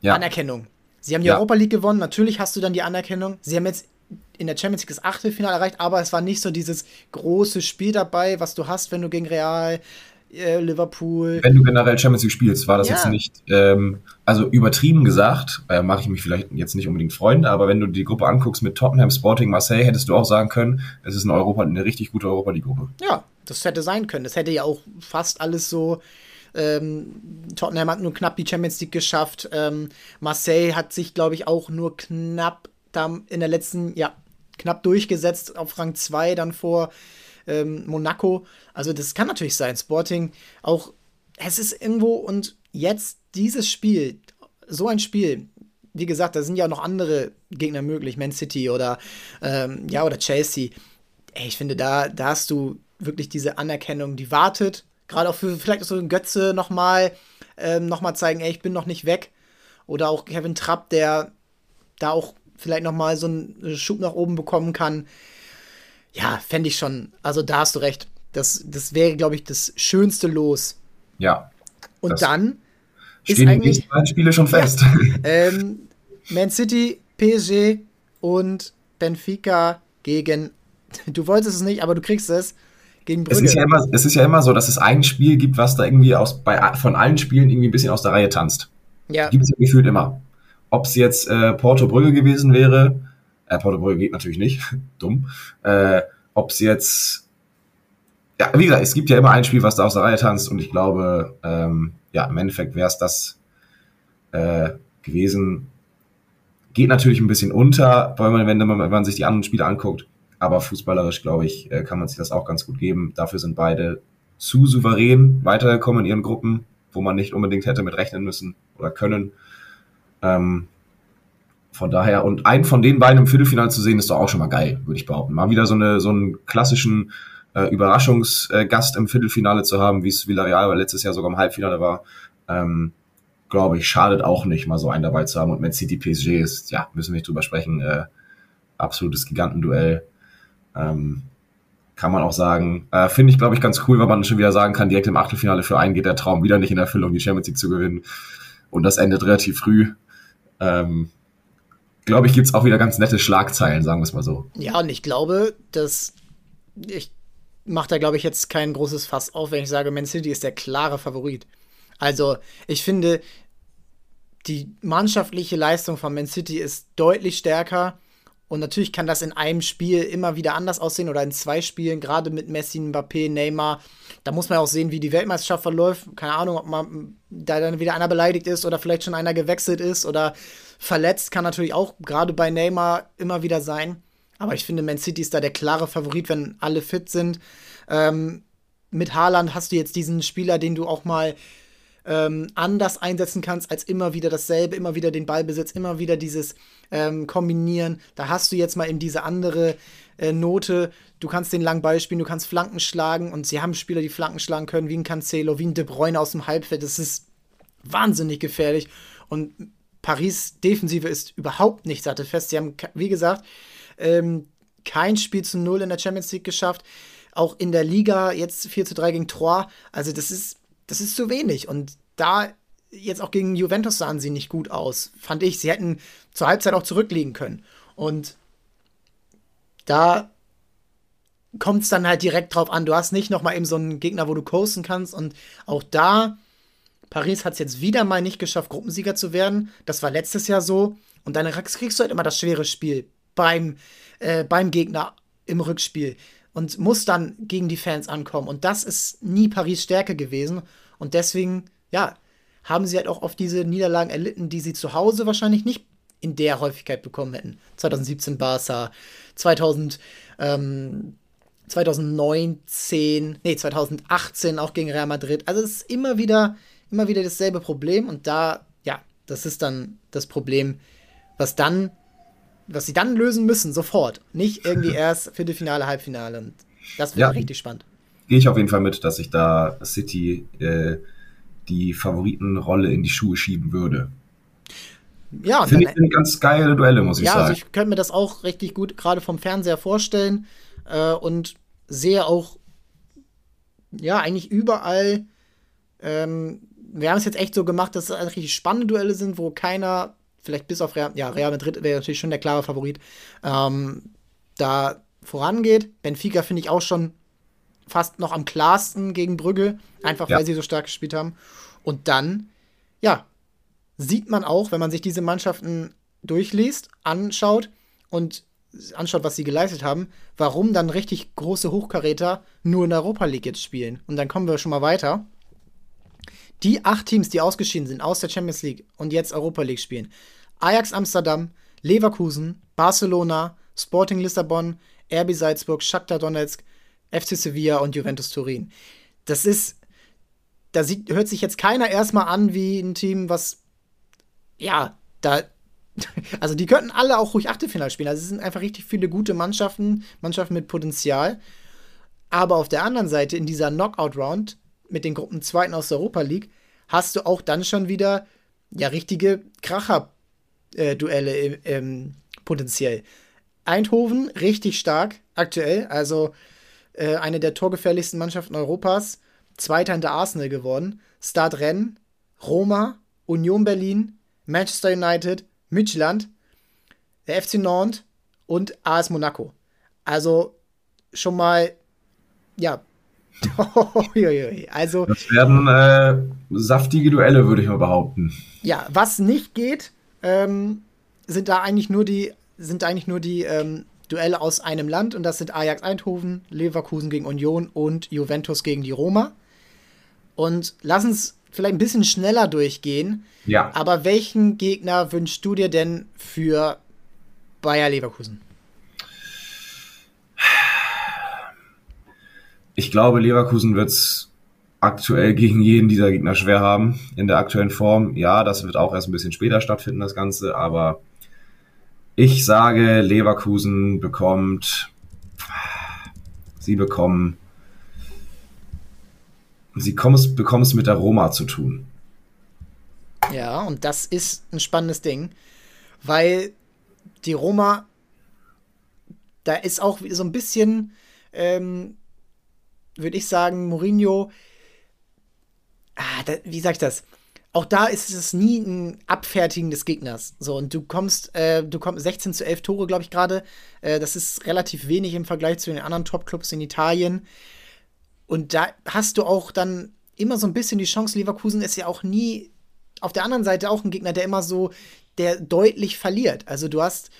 ja. Anerkennung. Sie haben die ja. Europa League gewonnen, natürlich hast du dann die Anerkennung. Sie haben jetzt in der Champions League das Achtelfinale erreicht, aber es war nicht so dieses große Spiel dabei, was du hast, wenn du gegen Real äh, Liverpool. Wenn du generell Champions League spielst, war das ja. jetzt nicht, ähm, also übertrieben gesagt, äh, mache ich mich vielleicht jetzt nicht unbedingt Freunde, aber wenn du die Gruppe anguckst mit Tottenham, Sporting, Marseille, hättest du auch sagen können, es ist eine Europa, eine richtig gute Europa League Gruppe. Ja, das hätte sein können. Das hätte ja auch fast alles so. Ähm, Tottenham hat nur knapp die Champions League geschafft. Ähm, Marseille hat sich, glaube ich, auch nur knapp da in der letzten, ja, knapp durchgesetzt auf Rang 2 dann vor ähm, Monaco. Also das kann natürlich sein. Sporting auch, es ist irgendwo und jetzt dieses Spiel, so ein Spiel, wie gesagt, da sind ja noch andere Gegner möglich, Man City oder ähm, ja oder Chelsea. Ey, ich finde, da, da hast du wirklich diese Anerkennung, die wartet. Gerade auch für vielleicht so ein Götze nochmal ähm, noch zeigen, ey, ich bin noch nicht weg. Oder auch Kevin Trapp, der da auch vielleicht nochmal so einen Schub nach oben bekommen kann ja, fände ich schon. Also da hast du recht. Das, das wäre, glaube ich, das schönste Los. Ja. Und dann ist eigentlich, die beiden Spiele schon fest. Ja, ähm, Man City, PSG und Benfica gegen. Du wolltest es nicht, aber du kriegst es. Gegen Brügge. Es ist, ja immer, es ist ja immer so, dass es ein Spiel gibt, was da irgendwie aus, bei, von allen Spielen irgendwie ein bisschen aus der Reihe tanzt. Ja. Gibt es ja gefühlt immer. Ob es jetzt äh, Porto Brügge gewesen wäre, äh, Porto geht natürlich nicht. Dumm. Äh, Ob es jetzt. Ja, wie gesagt, es gibt ja immer ein Spiel, was da aus der Reihe tanzt und ich glaube, ähm, ja, im Endeffekt wäre es das äh, gewesen. geht natürlich ein bisschen unter, wenn man, wenn man, wenn man sich die anderen Spiele anguckt. Aber fußballerisch, glaube ich, äh, kann man sich das auch ganz gut geben. Dafür sind beide zu souverän weitergekommen in ihren Gruppen, wo man nicht unbedingt hätte mit rechnen müssen oder können. Ähm, von daher, und einen von den beiden im Viertelfinale zu sehen, ist doch auch schon mal geil, würde ich behaupten. Mal wieder so, eine, so einen klassischen äh, Überraschungsgast im Viertelfinale zu haben, wie es Villarreal letztes Jahr sogar im Halbfinale war, ähm, glaube ich, schadet auch nicht, mal so einen dabei zu haben. Und Man City PSG ist, ja, müssen wir nicht drüber sprechen, äh, absolutes Gigantenduell. Ähm, kann man auch sagen. Äh, Finde ich, glaube ich, ganz cool, weil man schon wieder sagen kann, direkt im Achtelfinale für einen geht der Traum wieder nicht in Erfüllung, die Champions League zu gewinnen. Und das endet relativ früh. Ähm, glaube ich, gibt es auch wieder ganz nette Schlagzeilen, sagen wir es mal so. Ja, und ich glaube, dass ich mache da, glaube ich, jetzt kein großes Fass auf, wenn ich sage, Man City ist der klare Favorit. Also, ich finde, die mannschaftliche Leistung von Man City ist deutlich stärker und natürlich kann das in einem Spiel immer wieder anders aussehen oder in zwei Spielen, gerade mit Messi, Mbappé, Neymar. Da muss man auch sehen, wie die Weltmeisterschaft verläuft. Keine Ahnung, ob man da dann wieder einer beleidigt ist oder vielleicht schon einer gewechselt ist oder verletzt. Kann natürlich auch gerade bei Neymar immer wieder sein. Aber ich finde, Man City ist da der klare Favorit, wenn alle fit sind. Ähm, mit Haaland hast du jetzt diesen Spieler, den du auch mal ähm, anders einsetzen kannst, als immer wieder dasselbe, immer wieder den Ballbesitz, immer wieder dieses ähm, Kombinieren. Da hast du jetzt mal eben diese andere äh, Note. Du kannst den langen Ball spielen, du kannst Flanken schlagen und sie haben Spieler, die Flanken schlagen können, wie ein Cancelo, wie ein De Bruyne aus dem Halbfeld. Das ist wahnsinnig gefährlich und Paris Defensive ist überhaupt nicht sattelfest. Sie haben, wie gesagt, ähm, kein Spiel zu Null in der Champions League geschafft. Auch in der Liga jetzt 4 zu 3 gegen Troyes. Also das ist das ist zu wenig. Und da jetzt auch gegen Juventus sahen sie nicht gut aus, fand ich. Sie hätten zur Halbzeit auch zurückliegen können. Und da kommt es dann halt direkt drauf an. Du hast nicht noch mal eben so einen Gegner, wo du coasten kannst. Und auch da, Paris hat es jetzt wieder mal nicht geschafft, Gruppensieger zu werden. Das war letztes Jahr so. Und dann kriegst du halt immer das schwere Spiel beim, äh, beim Gegner im Rückspiel und muss dann gegen die Fans ankommen. Und das ist nie Paris Stärke gewesen. Und deswegen, ja, haben sie halt auch auf diese Niederlagen erlitten, die sie zu Hause wahrscheinlich nicht in der Häufigkeit bekommen hätten. 2017 Barca, 2000, ähm, 2019, nee, 2018 auch gegen Real Madrid. Also es ist immer wieder, immer wieder dasselbe Problem und da, ja, das ist dann das Problem, was dann was sie dann lösen müssen, sofort. Nicht irgendwie erst Viertelfinale, Halbfinale. Und das wäre ja, richtig spannend. Gehe ich auf jeden Fall mit, dass ich da City äh, die Favoritenrolle in die Schuhe schieben würde. Ja, finde ich ganz geile Duelle, muss ich ja, also sagen. Ja, also ich könnte mir das auch richtig gut gerade vom Fernseher vorstellen äh, und sehe auch, ja, eigentlich überall. Ähm, wir haben es jetzt echt so gemacht, dass es richtig spannende Duelle sind, wo keiner vielleicht bis auf Real, ja, Real Madrid wäre natürlich schon der klare Favorit, ähm, da vorangeht. Benfica finde ich auch schon fast noch am klarsten gegen Brügge, einfach ja. weil sie so stark gespielt haben. Und dann, ja, sieht man auch, wenn man sich diese Mannschaften durchliest, anschaut und anschaut, was sie geleistet haben, warum dann richtig große Hochkaräter nur in der Europa League jetzt spielen. Und dann kommen wir schon mal weiter. Die acht Teams, die ausgeschieden sind aus der Champions League und jetzt Europa League spielen, Ajax Amsterdam, Leverkusen, Barcelona, Sporting Lissabon, RB Salzburg, Shakhtar Donetsk, FC Sevilla und Juventus Turin. Das ist, da sieht, hört sich jetzt keiner erstmal an wie ein Team, was, ja, da, also die könnten alle auch ruhig Achtelfinale spielen. Also es sind einfach richtig viele gute Mannschaften, Mannschaften mit Potenzial. Aber auf der anderen Seite, in dieser Knockout-Round mit den Gruppen Zweiten aus der Europa League, hast du auch dann schon wieder ja richtige Kracher äh, ähm, potenziell. Eindhoven richtig stark aktuell, also äh, eine der torgefährlichsten Mannschaften Europas, Zweiter hinter Arsenal geworden. Start Rennes, Roma, Union Berlin, Manchester United, Midtjylland, der FC Nantes und AS Monaco. Also schon mal, ja. Also, das werden äh, saftige Duelle, würde ich mal behaupten. Ja, was nicht geht, ähm, sind da eigentlich nur die, sind eigentlich nur die ähm, Duelle aus einem Land und das sind Ajax Eindhoven, Leverkusen gegen Union und Juventus gegen die Roma. Und lass uns vielleicht ein bisschen schneller durchgehen. Ja. Aber welchen Gegner wünschst du dir denn für Bayer Leverkusen? Ich glaube, Leverkusen wird es aktuell gegen jeden dieser Gegner schwer haben in der aktuellen Form. Ja, das wird auch erst ein bisschen später stattfinden, das Ganze, aber ich sage, Leverkusen bekommt, sie bekommen, sie bekommen es mit der Roma zu tun. Ja, und das ist ein spannendes Ding, weil die Roma, da ist auch so ein bisschen, ähm, würde ich sagen, Mourinho, ah, da, wie sag ich das? Auch da ist es nie ein Abfertigen des Gegners. So, und du kommst, äh, du kommst 16 zu 11 Tore, glaube ich, gerade. Äh, das ist relativ wenig im Vergleich zu den anderen Top-Clubs in Italien. Und da hast du auch dann immer so ein bisschen die Chance. Leverkusen ist ja auch nie auf der anderen Seite auch ein Gegner, der immer so, der deutlich verliert. Also du hast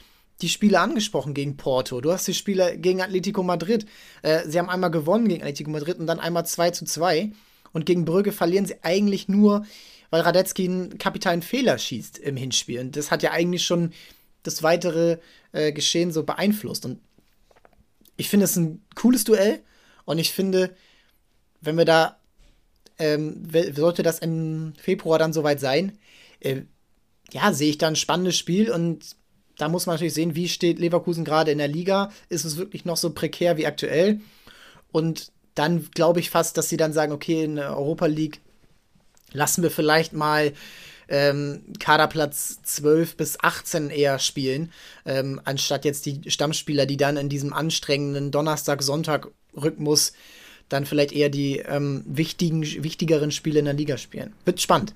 die Spiele angesprochen gegen Porto, du hast die Spiele gegen Atletico Madrid. Äh, sie haben einmal gewonnen gegen Atletico Madrid und dann einmal 2 zu 2. Und gegen Brügge verlieren sie eigentlich nur, weil Radetzky einen kapitalen Fehler schießt im Hinspiel. Und das hat ja eigentlich schon das weitere äh, Geschehen so beeinflusst. Und ich finde es ein cooles Duell. Und ich finde, wenn wir da, ähm, sollte das im Februar dann soweit sein, äh, ja, sehe ich da ein spannendes Spiel und da muss man natürlich sehen, wie steht Leverkusen gerade in der Liga. Ist es wirklich noch so prekär wie aktuell? Und dann glaube ich fast, dass sie dann sagen, okay, in der Europa League lassen wir vielleicht mal ähm, Kaderplatz 12 bis 18 eher spielen, ähm, anstatt jetzt die Stammspieler, die dann in diesem anstrengenden Donnerstag-Sonntag-Rhythmus dann vielleicht eher die ähm, wichtigen, wichtigeren Spiele in der Liga spielen. Wird spannend.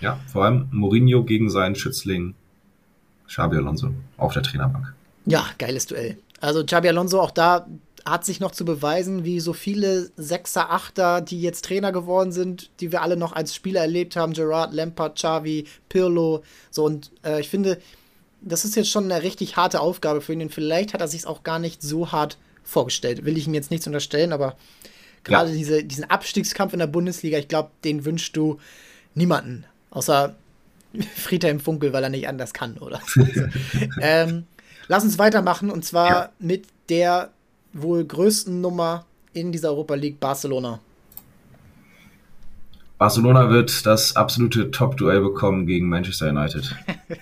Ja, vor allem Mourinho gegen seinen Schützling Xabi Alonso auf der Trainerbank. Ja, geiles Duell. Also Xabi Alonso auch da hat sich noch zu beweisen, wie so viele Sechser, Achter, die jetzt Trainer geworden sind, die wir alle noch als Spieler erlebt haben, Gerard, Lampard, Xavi, Pirlo, so und äh, ich finde, das ist jetzt schon eine richtig harte Aufgabe für ihn. Vielleicht hat er sich auch gar nicht so hart vorgestellt. Will ich ihm jetzt nichts unterstellen, aber gerade ja. diese, diesen Abstiegskampf in der Bundesliga, ich glaube, den wünschst du niemanden, außer Friedhelm Funkel, weil er nicht anders kann, oder? ähm, lass uns weitermachen und zwar ja. mit der wohl größten Nummer in dieser Europa League Barcelona. Barcelona wird das absolute Top-Duell bekommen gegen Manchester United.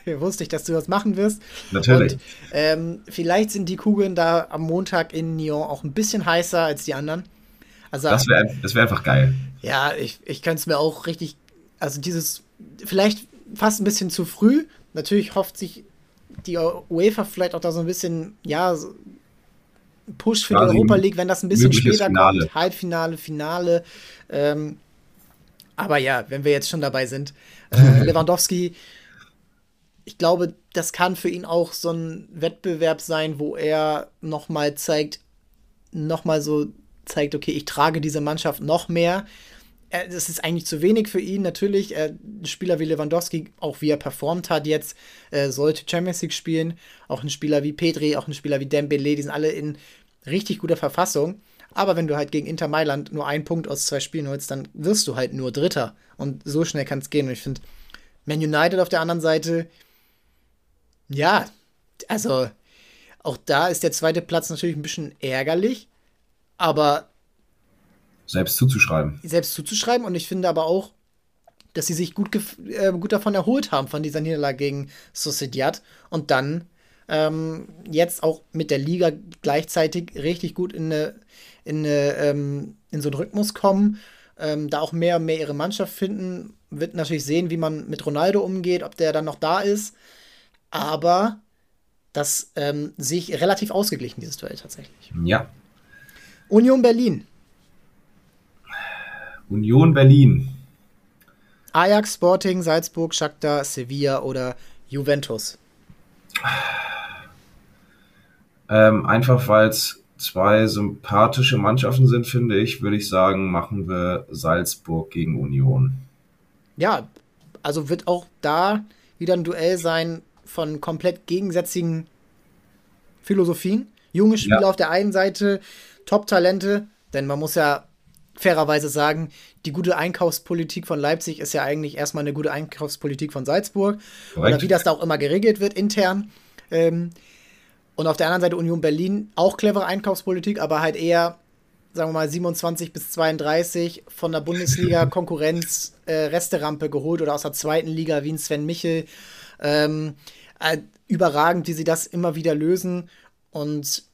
Wusste ich, dass du das machen wirst. Natürlich. Und, ähm, vielleicht sind die Kugeln da am Montag in Nyon auch ein bisschen heißer als die anderen. Also, das wäre wär einfach geil. Ja, ich, ich könnte es mir auch richtig. Also, dieses. Vielleicht fast ein bisschen zu früh. Natürlich hofft sich die UEFA vielleicht auch da so ein bisschen, ja, Push für Quasi die Europa League, wenn das ein bisschen später Finale. kommt. Halbfinale, Finale. Ähm, aber ja, wenn wir jetzt schon dabei sind, äh, Lewandowski, ich glaube, das kann für ihn auch so ein Wettbewerb sein, wo er nochmal zeigt, nochmal so zeigt, okay, ich trage diese Mannschaft noch mehr. Das ist eigentlich zu wenig für ihn, natürlich. Ein Spieler wie Lewandowski, auch wie er performt hat jetzt, äh, sollte Champions League spielen. Auch ein Spieler wie Petri, auch ein Spieler wie Dembele, die sind alle in richtig guter Verfassung. Aber wenn du halt gegen Inter Mailand nur einen Punkt aus zwei Spielen holst, dann wirst du halt nur Dritter. Und so schnell kann es gehen. Und ich finde, Man United auf der anderen Seite, ja, also auch da ist der zweite Platz natürlich ein bisschen ärgerlich, aber selbst zuzuschreiben. Selbst zuzuschreiben und ich finde aber auch, dass sie sich gut, äh, gut davon erholt haben von dieser Niederlage gegen Sociedad und dann ähm, jetzt auch mit der Liga gleichzeitig richtig gut in, eine, in, eine, ähm, in so einen Rhythmus kommen, ähm, da auch mehr und mehr ihre Mannschaft finden. Wird natürlich sehen, wie man mit Ronaldo umgeht, ob der dann noch da ist. Aber das ähm, sehe ich relativ ausgeglichen, dieses Duell tatsächlich. Ja. Union Berlin. Union Berlin. Ajax, Sporting, Salzburg, Shakhtar, Sevilla oder Juventus. Ähm, einfach weil es zwei sympathische Mannschaften sind, finde ich, würde ich sagen, machen wir Salzburg gegen Union. Ja, also wird auch da wieder ein Duell sein von komplett gegensätzigen Philosophien. Junge Spieler ja. auf der einen Seite, Top-Talente, denn man muss ja fairerweise sagen, die gute Einkaufspolitik von Leipzig ist ja eigentlich erstmal eine gute Einkaufspolitik von Salzburg. Korrekt. Oder wie das da auch immer geregelt wird intern. Ähm, und auf der anderen Seite Union Berlin auch clevere Einkaufspolitik, aber halt eher, sagen wir mal, 27 bis 32 von der Bundesliga Konkurrenz äh, Resterampe geholt oder aus der zweiten Liga wie ein Sven Michel. Ähm, äh, überragend, wie sie das immer wieder lösen. Und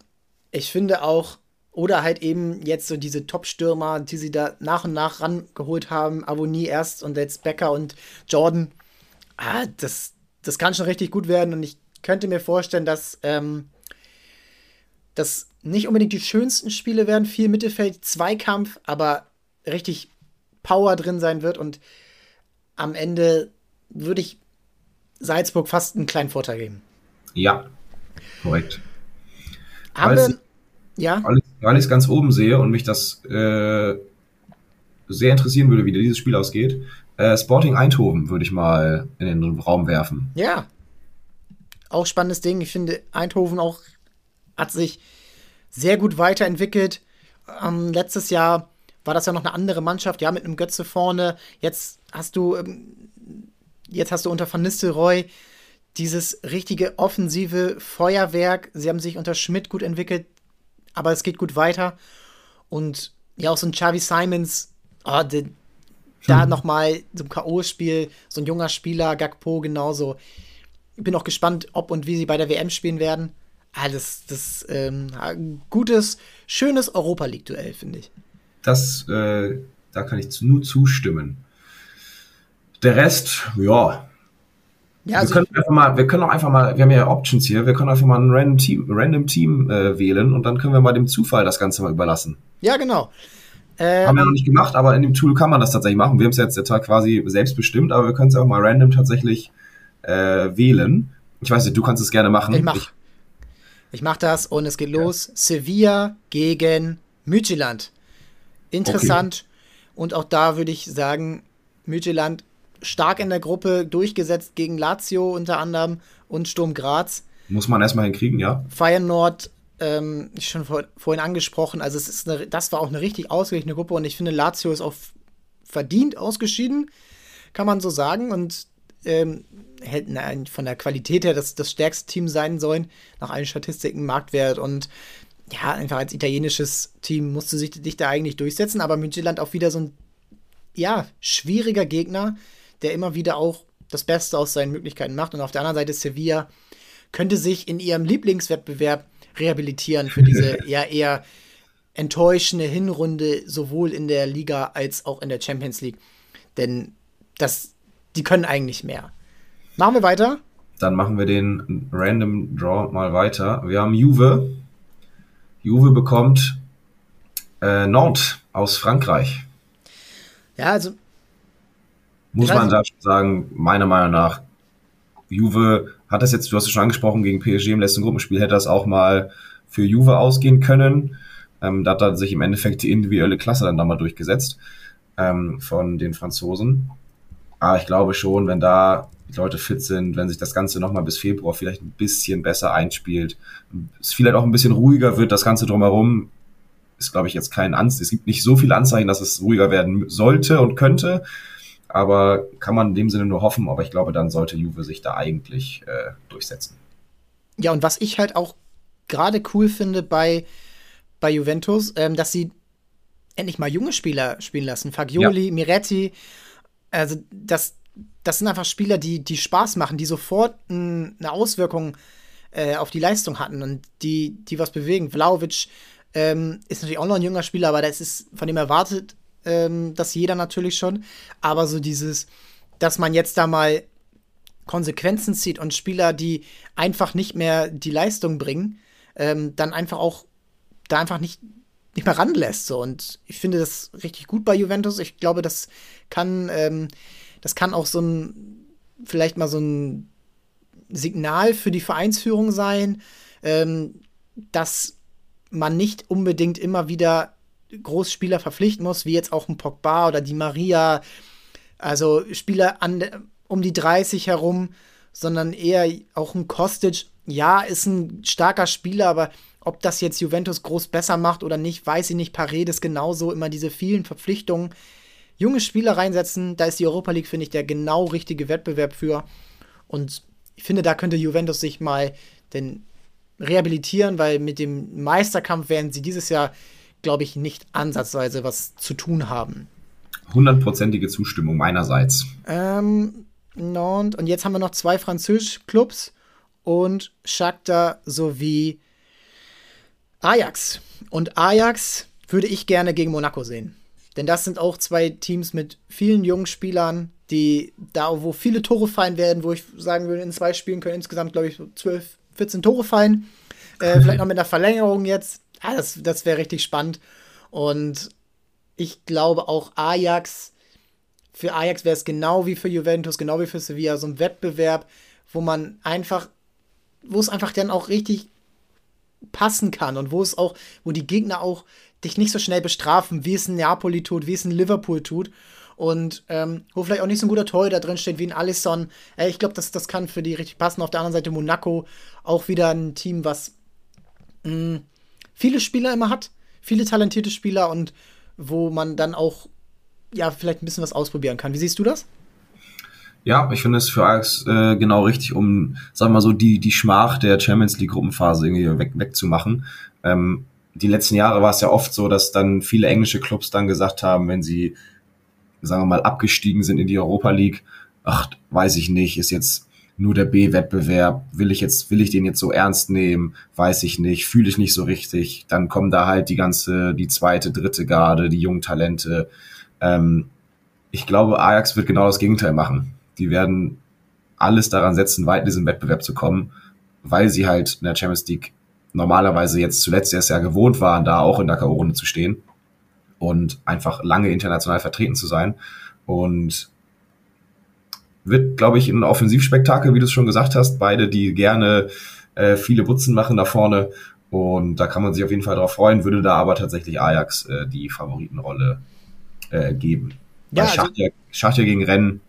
ich finde auch, oder halt eben jetzt so diese Top-Stürmer, die sie da nach und nach rangeholt haben. Avonie erst und jetzt Becker und Jordan. Ah, das, das kann schon richtig gut werden. Und ich könnte mir vorstellen, dass ähm, das nicht unbedingt die schönsten Spiele werden. Viel Mittelfeld, Zweikampf, aber richtig Power drin sein wird. Und am Ende würde ich Salzburg fast einen kleinen Vorteil geben. Ja, korrekt. Haben wir, ja. Weil ich es ganz oben sehe und mich das äh, sehr interessieren würde, wie dieses Spiel ausgeht. Äh, Sporting Eindhoven würde ich mal in den Raum werfen. Ja. Auch spannendes Ding. Ich finde, Eindhoven auch hat sich sehr gut weiterentwickelt. Ähm, letztes Jahr war das ja noch eine andere Mannschaft, ja, mit einem Götze vorne. Jetzt hast du, ähm, jetzt hast du unter Van Nistelrooy dieses richtige offensive Feuerwerk. Sie haben sich unter Schmidt gut entwickelt aber es geht gut weiter. Und ja, auch so ein Xavi Simons, oh, de, hm. da nochmal so ein K.O.-Spiel, so ein junger Spieler, Gagpo genauso. Ich bin auch gespannt, ob und wie sie bei der WM spielen werden. Ah, das, das ähm, gutes, schönes Europa League-Duell, finde ich. Das, äh, da kann ich nur zustimmen. Der Rest, ja, ja, also wir können einfach mal, wir können auch einfach mal, wir haben ja Options hier, wir können einfach mal ein Random Team, Random Team äh, wählen und dann können wir mal dem Zufall das Ganze mal überlassen. Ja, genau. Ähm, haben wir noch nicht gemacht, aber in dem Tool kann man das tatsächlich machen. Wir haben es jetzt quasi selbst bestimmt, aber wir können es auch mal random tatsächlich äh, wählen. Ich weiß nicht, du kannst es gerne machen. Ich mach, ich, ich mach das und es geht ja. los. Sevilla gegen Midtjylland. Interessant. Okay. Und auch da würde ich sagen, Midtjylland stark in der Gruppe durchgesetzt gegen Lazio unter anderem und Sturm Graz. Muss man erstmal hinkriegen, ja. Feyenoord, ähm, schon vor, vorhin angesprochen, also es ist eine, das war auch eine richtig ausgeglichene Gruppe und ich finde, Lazio ist auch verdient ausgeschieden, kann man so sagen. Und ähm, hätten von der Qualität her das, das stärkste Team sein sollen, nach allen Statistiken, Marktwert und ja, einfach als italienisches Team musste sich dich da eigentlich durchsetzen, aber Midtjylland auch wieder so ein ja, schwieriger Gegner, der immer wieder auch das Beste aus seinen Möglichkeiten macht. Und auf der anderen Seite Sevilla könnte sich in ihrem Lieblingswettbewerb rehabilitieren für diese ja eher enttäuschende Hinrunde, sowohl in der Liga als auch in der Champions League. Denn das, die können eigentlich mehr. Machen wir weiter? Dann machen wir den Random Draw mal weiter. Wir haben Juve. Juve bekommt äh, Nantes aus Frankreich. Ja, also muss man da schon sagen, meiner Meinung nach, Juve hat das jetzt, du hast es schon angesprochen, gegen PSG im letzten Gruppenspiel hätte das auch mal für Juve ausgehen können. Ähm, da hat dann sich im Endeffekt die individuelle Klasse dann da mal durchgesetzt ähm, von den Franzosen. Aber ich glaube schon, wenn da die Leute fit sind, wenn sich das Ganze nochmal bis Februar vielleicht ein bisschen besser einspielt, es vielleicht auch ein bisschen ruhiger wird, das Ganze drumherum, ist, glaube ich, jetzt kein Anzeichen. Es gibt nicht so viele Anzeichen, dass es ruhiger werden sollte und könnte aber kann man in dem Sinne nur hoffen, aber ich glaube, dann sollte Juve sich da eigentlich äh, durchsetzen. Ja, und was ich halt auch gerade cool finde bei, bei Juventus, ähm, dass sie endlich mal junge Spieler spielen lassen. Fagioli, ja. Miretti, also das, das sind einfach Spieler, die, die Spaß machen, die sofort eine Auswirkung äh, auf die Leistung hatten und die, die was bewegen. Vlaovic ähm, ist natürlich auch noch ein junger Spieler, aber das ist von dem erwartet ähm, das jeder natürlich schon. Aber so dieses, dass man jetzt da mal Konsequenzen zieht und Spieler, die einfach nicht mehr die Leistung bringen, ähm, dann einfach auch da einfach nicht, nicht mehr ranlässt. So. Und ich finde das richtig gut bei Juventus. Ich glaube, das kann, ähm, das kann auch so ein, vielleicht mal so ein Signal für die Vereinsführung sein, ähm, dass man nicht unbedingt immer wieder Großspieler verpflichten muss, wie jetzt auch ein Pogba oder die Maria, also Spieler an, um die 30 herum, sondern eher auch ein Kostic ja, ist ein starker Spieler, aber ob das jetzt Juventus groß besser macht oder nicht, weiß ich nicht. Paredes genauso, immer diese vielen Verpflichtungen. Junge Spieler reinsetzen, da ist die Europa League, finde ich, der genau richtige Wettbewerb für. Und ich finde, da könnte Juventus sich mal denn rehabilitieren, weil mit dem Meisterkampf werden sie dieses Jahr, glaube ich, nicht ansatzweise was zu tun haben. Hundertprozentige Zustimmung meinerseits. Ähm, und jetzt haben wir noch zwei französische Clubs und Shakhtar sowie Ajax. Und Ajax würde ich gerne gegen Monaco sehen. Denn das sind auch zwei Teams mit vielen jungen Spielern, die da, wo viele Tore fallen werden, wo ich sagen würde, in zwei Spielen können insgesamt, glaube ich, so 12, 14 Tore fallen. Äh, vielleicht noch mit einer Verlängerung jetzt. Ah, das das wäre richtig spannend. Und ich glaube auch Ajax, für Ajax wäre es genau wie für Juventus, genau wie für Sevilla, so ein Wettbewerb, wo man einfach, wo es einfach dann auch richtig passen kann und wo es auch, wo die Gegner auch dich nicht so schnell bestrafen, wie es ein Napoli tut, wie es ein Liverpool tut. Und ähm, wo vielleicht auch nicht so ein guter Torhüter drin steht wie ein Alisson. Äh, ich glaube, das, das kann für die richtig passen. Auf der anderen Seite Monaco auch wieder ein Team, was mh, mm, viele Spieler immer hat, viele talentierte Spieler und wo man dann auch ja vielleicht ein bisschen was ausprobieren kann. Wie siehst du das? Ja, ich finde es für Ajax äh, genau richtig, um, sagen wir mal so, die, die Schmach der Champions League Gruppenphase irgendwie weg, wegzumachen. Ähm, die letzten Jahre war es ja oft so, dass dann viele englische Clubs dann gesagt haben, wenn sie, sagen wir mal, abgestiegen sind in die Europa League, ach, weiß ich nicht, ist jetzt nur der B-Wettbewerb, will ich jetzt, will ich den jetzt so ernst nehmen, weiß ich nicht, fühle ich nicht so richtig, dann kommen da halt die ganze, die zweite, dritte Garde, die jungen Talente. Ähm, ich glaube, Ajax wird genau das Gegenteil machen die werden alles daran setzen, weit in diesen Wettbewerb zu kommen, weil sie halt in der Champions League normalerweise jetzt zuletzt erst ja gewohnt waren, da auch in der K.O.-Runde zu stehen und einfach lange international vertreten zu sein. Und wird, glaube ich, ein Offensivspektakel, wie du es schon gesagt hast. Beide, die gerne äh, viele Butzen machen da vorne. Und da kann man sich auf jeden Fall drauf freuen, würde da aber tatsächlich Ajax äh, die Favoritenrolle äh, geben. Ja, also Schachtja, Schachtja gegen Rennen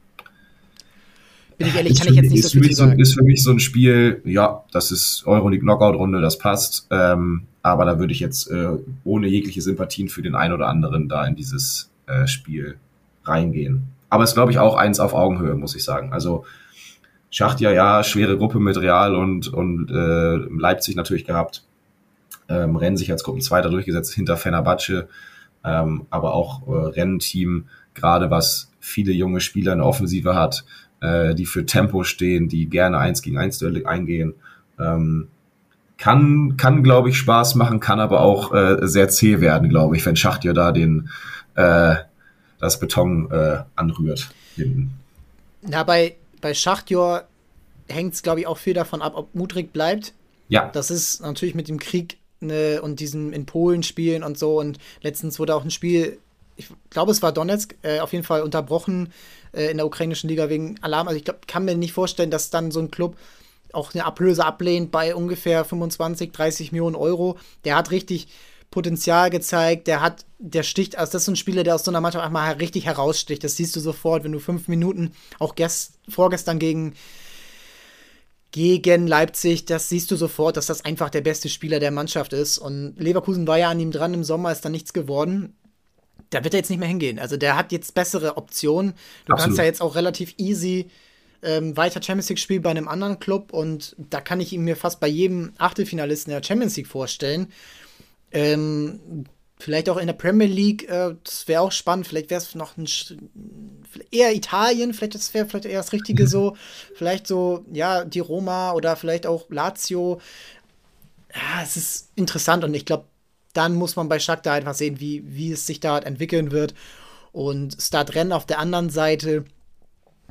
bin ich ehrlich, kann ich jetzt nicht so viel sagen. Ist für mich so ein Spiel, ja, das ist Euroleague Knockout-Runde, das passt. Ähm, aber da würde ich jetzt äh, ohne jegliche Sympathien für den einen oder anderen da in dieses äh, Spiel reingehen. Aber es ist, glaube ich, auch eins auf Augenhöhe, muss ich sagen. Also Schacht ja, ja, schwere Gruppe mit Real und, und äh, Leipzig natürlich gehabt. Ähm, Rennen sich als Gruppenzweiter durchgesetzt hinter Fenerbahce. Ähm, aber auch äh, Rennteam, gerade was viele junge Spieler in der Offensive hat, äh, die für Tempo stehen, die gerne eins gegen eins eingehen. Ähm, kann, kann glaube ich, Spaß machen, kann aber auch äh, sehr zäh werden, glaube ich, wenn Schacht ja da den, äh, das Beton äh, anrührt. Hinten. Na, bei, bei Schachtjor hängt es, glaube ich, auch viel davon ab, ob Mudrik bleibt. Ja. Das ist natürlich mit dem Krieg ne, und diesem in Polen spielen und so. Und letztens wurde auch ein Spiel, ich glaube, es war Donetsk, äh, auf jeden Fall unterbrochen äh, in der ukrainischen Liga wegen Alarm. Also ich glaube, kann mir nicht vorstellen, dass dann so ein Club auch eine Ablöse ablehnt bei ungefähr 25, 30 Millionen Euro. Der hat richtig Potenzial gezeigt, der hat, der sticht, also das ist ein Spieler, der aus so einer Mannschaft einfach mal richtig heraussticht. Das siehst du sofort, wenn du fünf Minuten, auch gest, vorgestern gegen, gegen Leipzig, das siehst du sofort, dass das einfach der beste Spieler der Mannschaft ist. Und Leverkusen war ja an ihm dran im Sommer, ist dann nichts geworden da wird er jetzt nicht mehr hingehen. Also der hat jetzt bessere Optionen. Du Absolut. kannst ja jetzt auch relativ easy ähm, weiter Champions League spielen bei einem anderen Club und da kann ich ihn mir fast bei jedem Achtelfinalisten der Champions League vorstellen. Ähm, vielleicht auch in der Premier League, äh, das wäre auch spannend. Vielleicht wäre es noch ein eher Italien, vielleicht das wäre vielleicht eher das Richtige mhm. so. Vielleicht so, ja, die Roma oder vielleicht auch Lazio. Ja, es ist interessant und ich glaube, dann muss man bei Shakhtar einfach sehen, wie, wie es sich da entwickeln wird. Und Stadrennen auf der anderen Seite,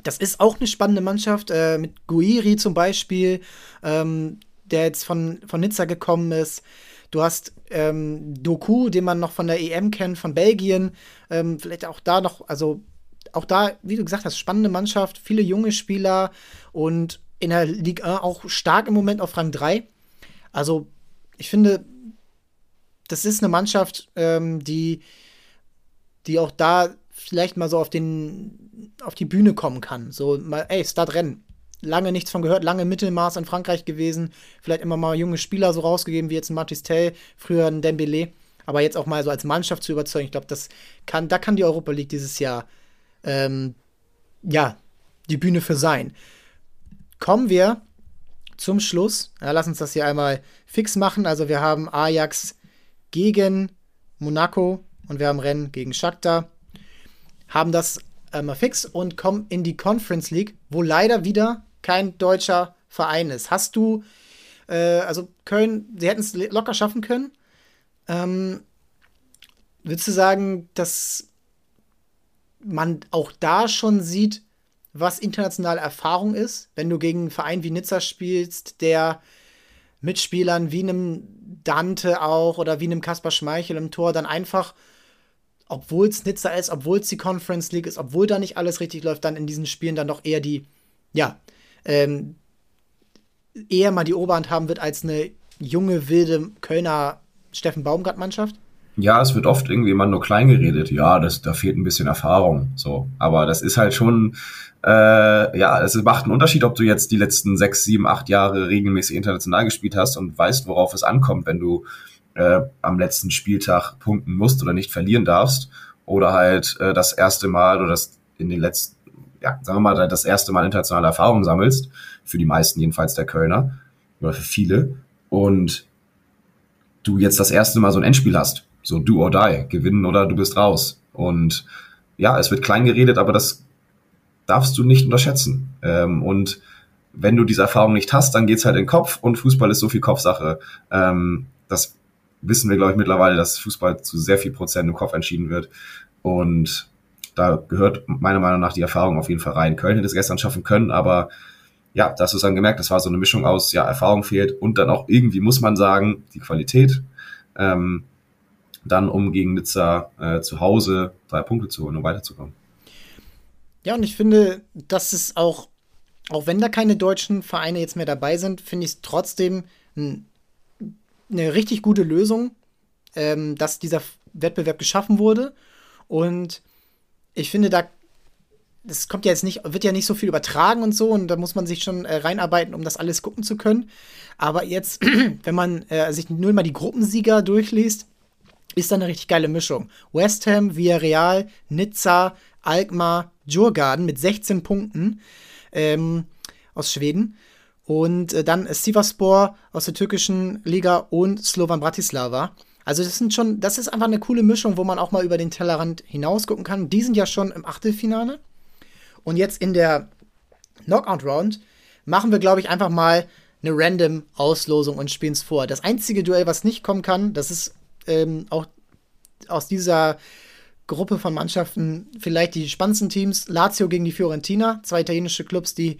das ist auch eine spannende Mannschaft, äh, mit Guiri zum Beispiel, ähm, der jetzt von, von Nizza gekommen ist. Du hast ähm, Doku, den man noch von der EM kennt, von Belgien. Ähm, vielleicht auch da noch, also auch da, wie du gesagt hast, spannende Mannschaft, viele junge Spieler und in der Liga auch stark im Moment auf Rang 3. Also, ich finde, das ist eine Mannschaft, ähm, die, die auch da vielleicht mal so auf den auf die Bühne kommen kann. So mal, ey, Start Rennen. Lange nichts von gehört, lange Mittelmaß in Frankreich gewesen, vielleicht immer mal junge Spieler so rausgegeben, wie jetzt ein Matistel, früher ein Dembele, aber jetzt auch mal so als Mannschaft zu überzeugen, ich glaube, das kann, da kann die Europa League dieses Jahr ähm, ja, die Bühne für sein. Kommen wir zum Schluss. Ja, lass uns das hier einmal fix machen. Also wir haben Ajax gegen Monaco und wir haben Rennen gegen Shakhtar. Haben das einmal fix und kommen in die Conference League, wo leider wieder kein deutscher Verein ist. Hast du, äh, also Köln, sie hätten es locker schaffen können. Ähm, würdest du sagen, dass man auch da schon sieht, was internationale Erfahrung ist, wenn du gegen einen Verein wie Nizza spielst, der mit Spielern wie einem Dante auch oder wie einem Kaspar Schmeichel im Tor dann einfach, obwohl es Nizza ist, obwohl es die Conference League ist, obwohl da nicht alles richtig läuft, dann in diesen Spielen dann doch eher die, ja, ähm, eher mal die Oberhand haben wird als eine junge, wilde Kölner Steffen Baumgart-Mannschaft? ja, es wird oft irgendwie immer nur klein geredet. Ja, das, da fehlt ein bisschen Erfahrung. So, aber das ist halt schon, äh, ja, es macht einen Unterschied, ob du jetzt die letzten sechs, sieben, acht Jahre regelmäßig international gespielt hast und weißt, worauf es ankommt, wenn du äh, am letzten Spieltag punkten musst oder nicht verlieren darfst, oder halt äh, das erste Mal oder das in den letzten, ja, sagen wir mal, das erste Mal internationale Erfahrung sammelst, für die meisten jedenfalls der Kölner oder für viele und du jetzt das erste Mal so ein Endspiel hast so do or die, gewinnen oder du bist raus. Und ja, es wird klein geredet, aber das darfst du nicht unterschätzen. Ähm, und wenn du diese Erfahrung nicht hast, dann geht's halt in den Kopf und Fußball ist so viel Kopfsache. Ähm, das wissen wir, glaube ich, mittlerweile, dass Fußball zu sehr viel Prozent im Kopf entschieden wird. Und da gehört meiner Meinung nach die Erfahrung auf jeden Fall rein. Köln hätte es gestern schaffen können, aber ja, da hast du dann gemerkt, das war so eine Mischung aus, ja, Erfahrung fehlt und dann auch irgendwie, muss man sagen, die Qualität. Ähm, dann um gegen Nizza äh, zu Hause drei Punkte zu holen, um weiterzukommen. Ja, und ich finde, dass es auch, auch wenn da keine deutschen Vereine jetzt mehr dabei sind, finde ich es trotzdem ein, eine richtig gute Lösung, ähm, dass dieser Wettbewerb geschaffen wurde. Und ich finde, da das kommt ja jetzt nicht, wird ja nicht so viel übertragen und so, und da muss man sich schon äh, reinarbeiten, um das alles gucken zu können. Aber jetzt, wenn man äh, sich nur mal die Gruppensieger durchliest, ist dann eine richtig geile Mischung. West Ham, Villarreal, Nizza, Alkmaar, Djurgården mit 16 Punkten ähm, aus Schweden. Und äh, dann Sivaspor aus der türkischen Liga und Slovan Bratislava. Also das sind schon, das ist einfach eine coole Mischung, wo man auch mal über den Tellerrand hinaus gucken kann. Die sind ja schon im Achtelfinale. Und jetzt in der Knockout Round machen wir, glaube ich, einfach mal eine random Auslosung und spielen es vor. Das einzige Duell, was nicht kommen kann, das ist ähm, auch aus dieser Gruppe von Mannschaften vielleicht die spannendsten Teams. Lazio gegen die Fiorentina, zwei italienische Clubs, die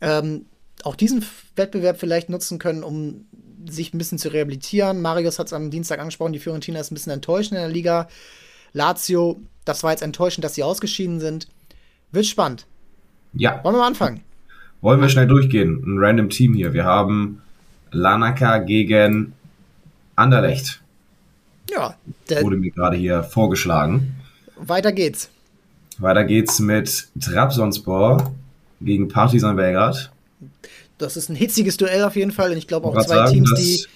ähm, auch diesen Wettbewerb vielleicht nutzen können, um sich ein bisschen zu rehabilitieren. Marius hat es am Dienstag angesprochen, die Fiorentina ist ein bisschen enttäuscht in der Liga. Lazio, das war jetzt enttäuschend, dass sie ausgeschieden sind. Wird spannend. Ja. Wollen wir mal anfangen? Wollen wir schnell durchgehen? Ein random Team hier. Wir haben Lanaka gegen Anderlecht. Ja. Wurde mir gerade hier vorgeschlagen. Weiter geht's. Weiter geht's mit Trabzonspor gegen Partizan Belgrad. Das ist ein hitziges Duell auf jeden Fall. Und ich glaube auch zwei sagen, Teams, die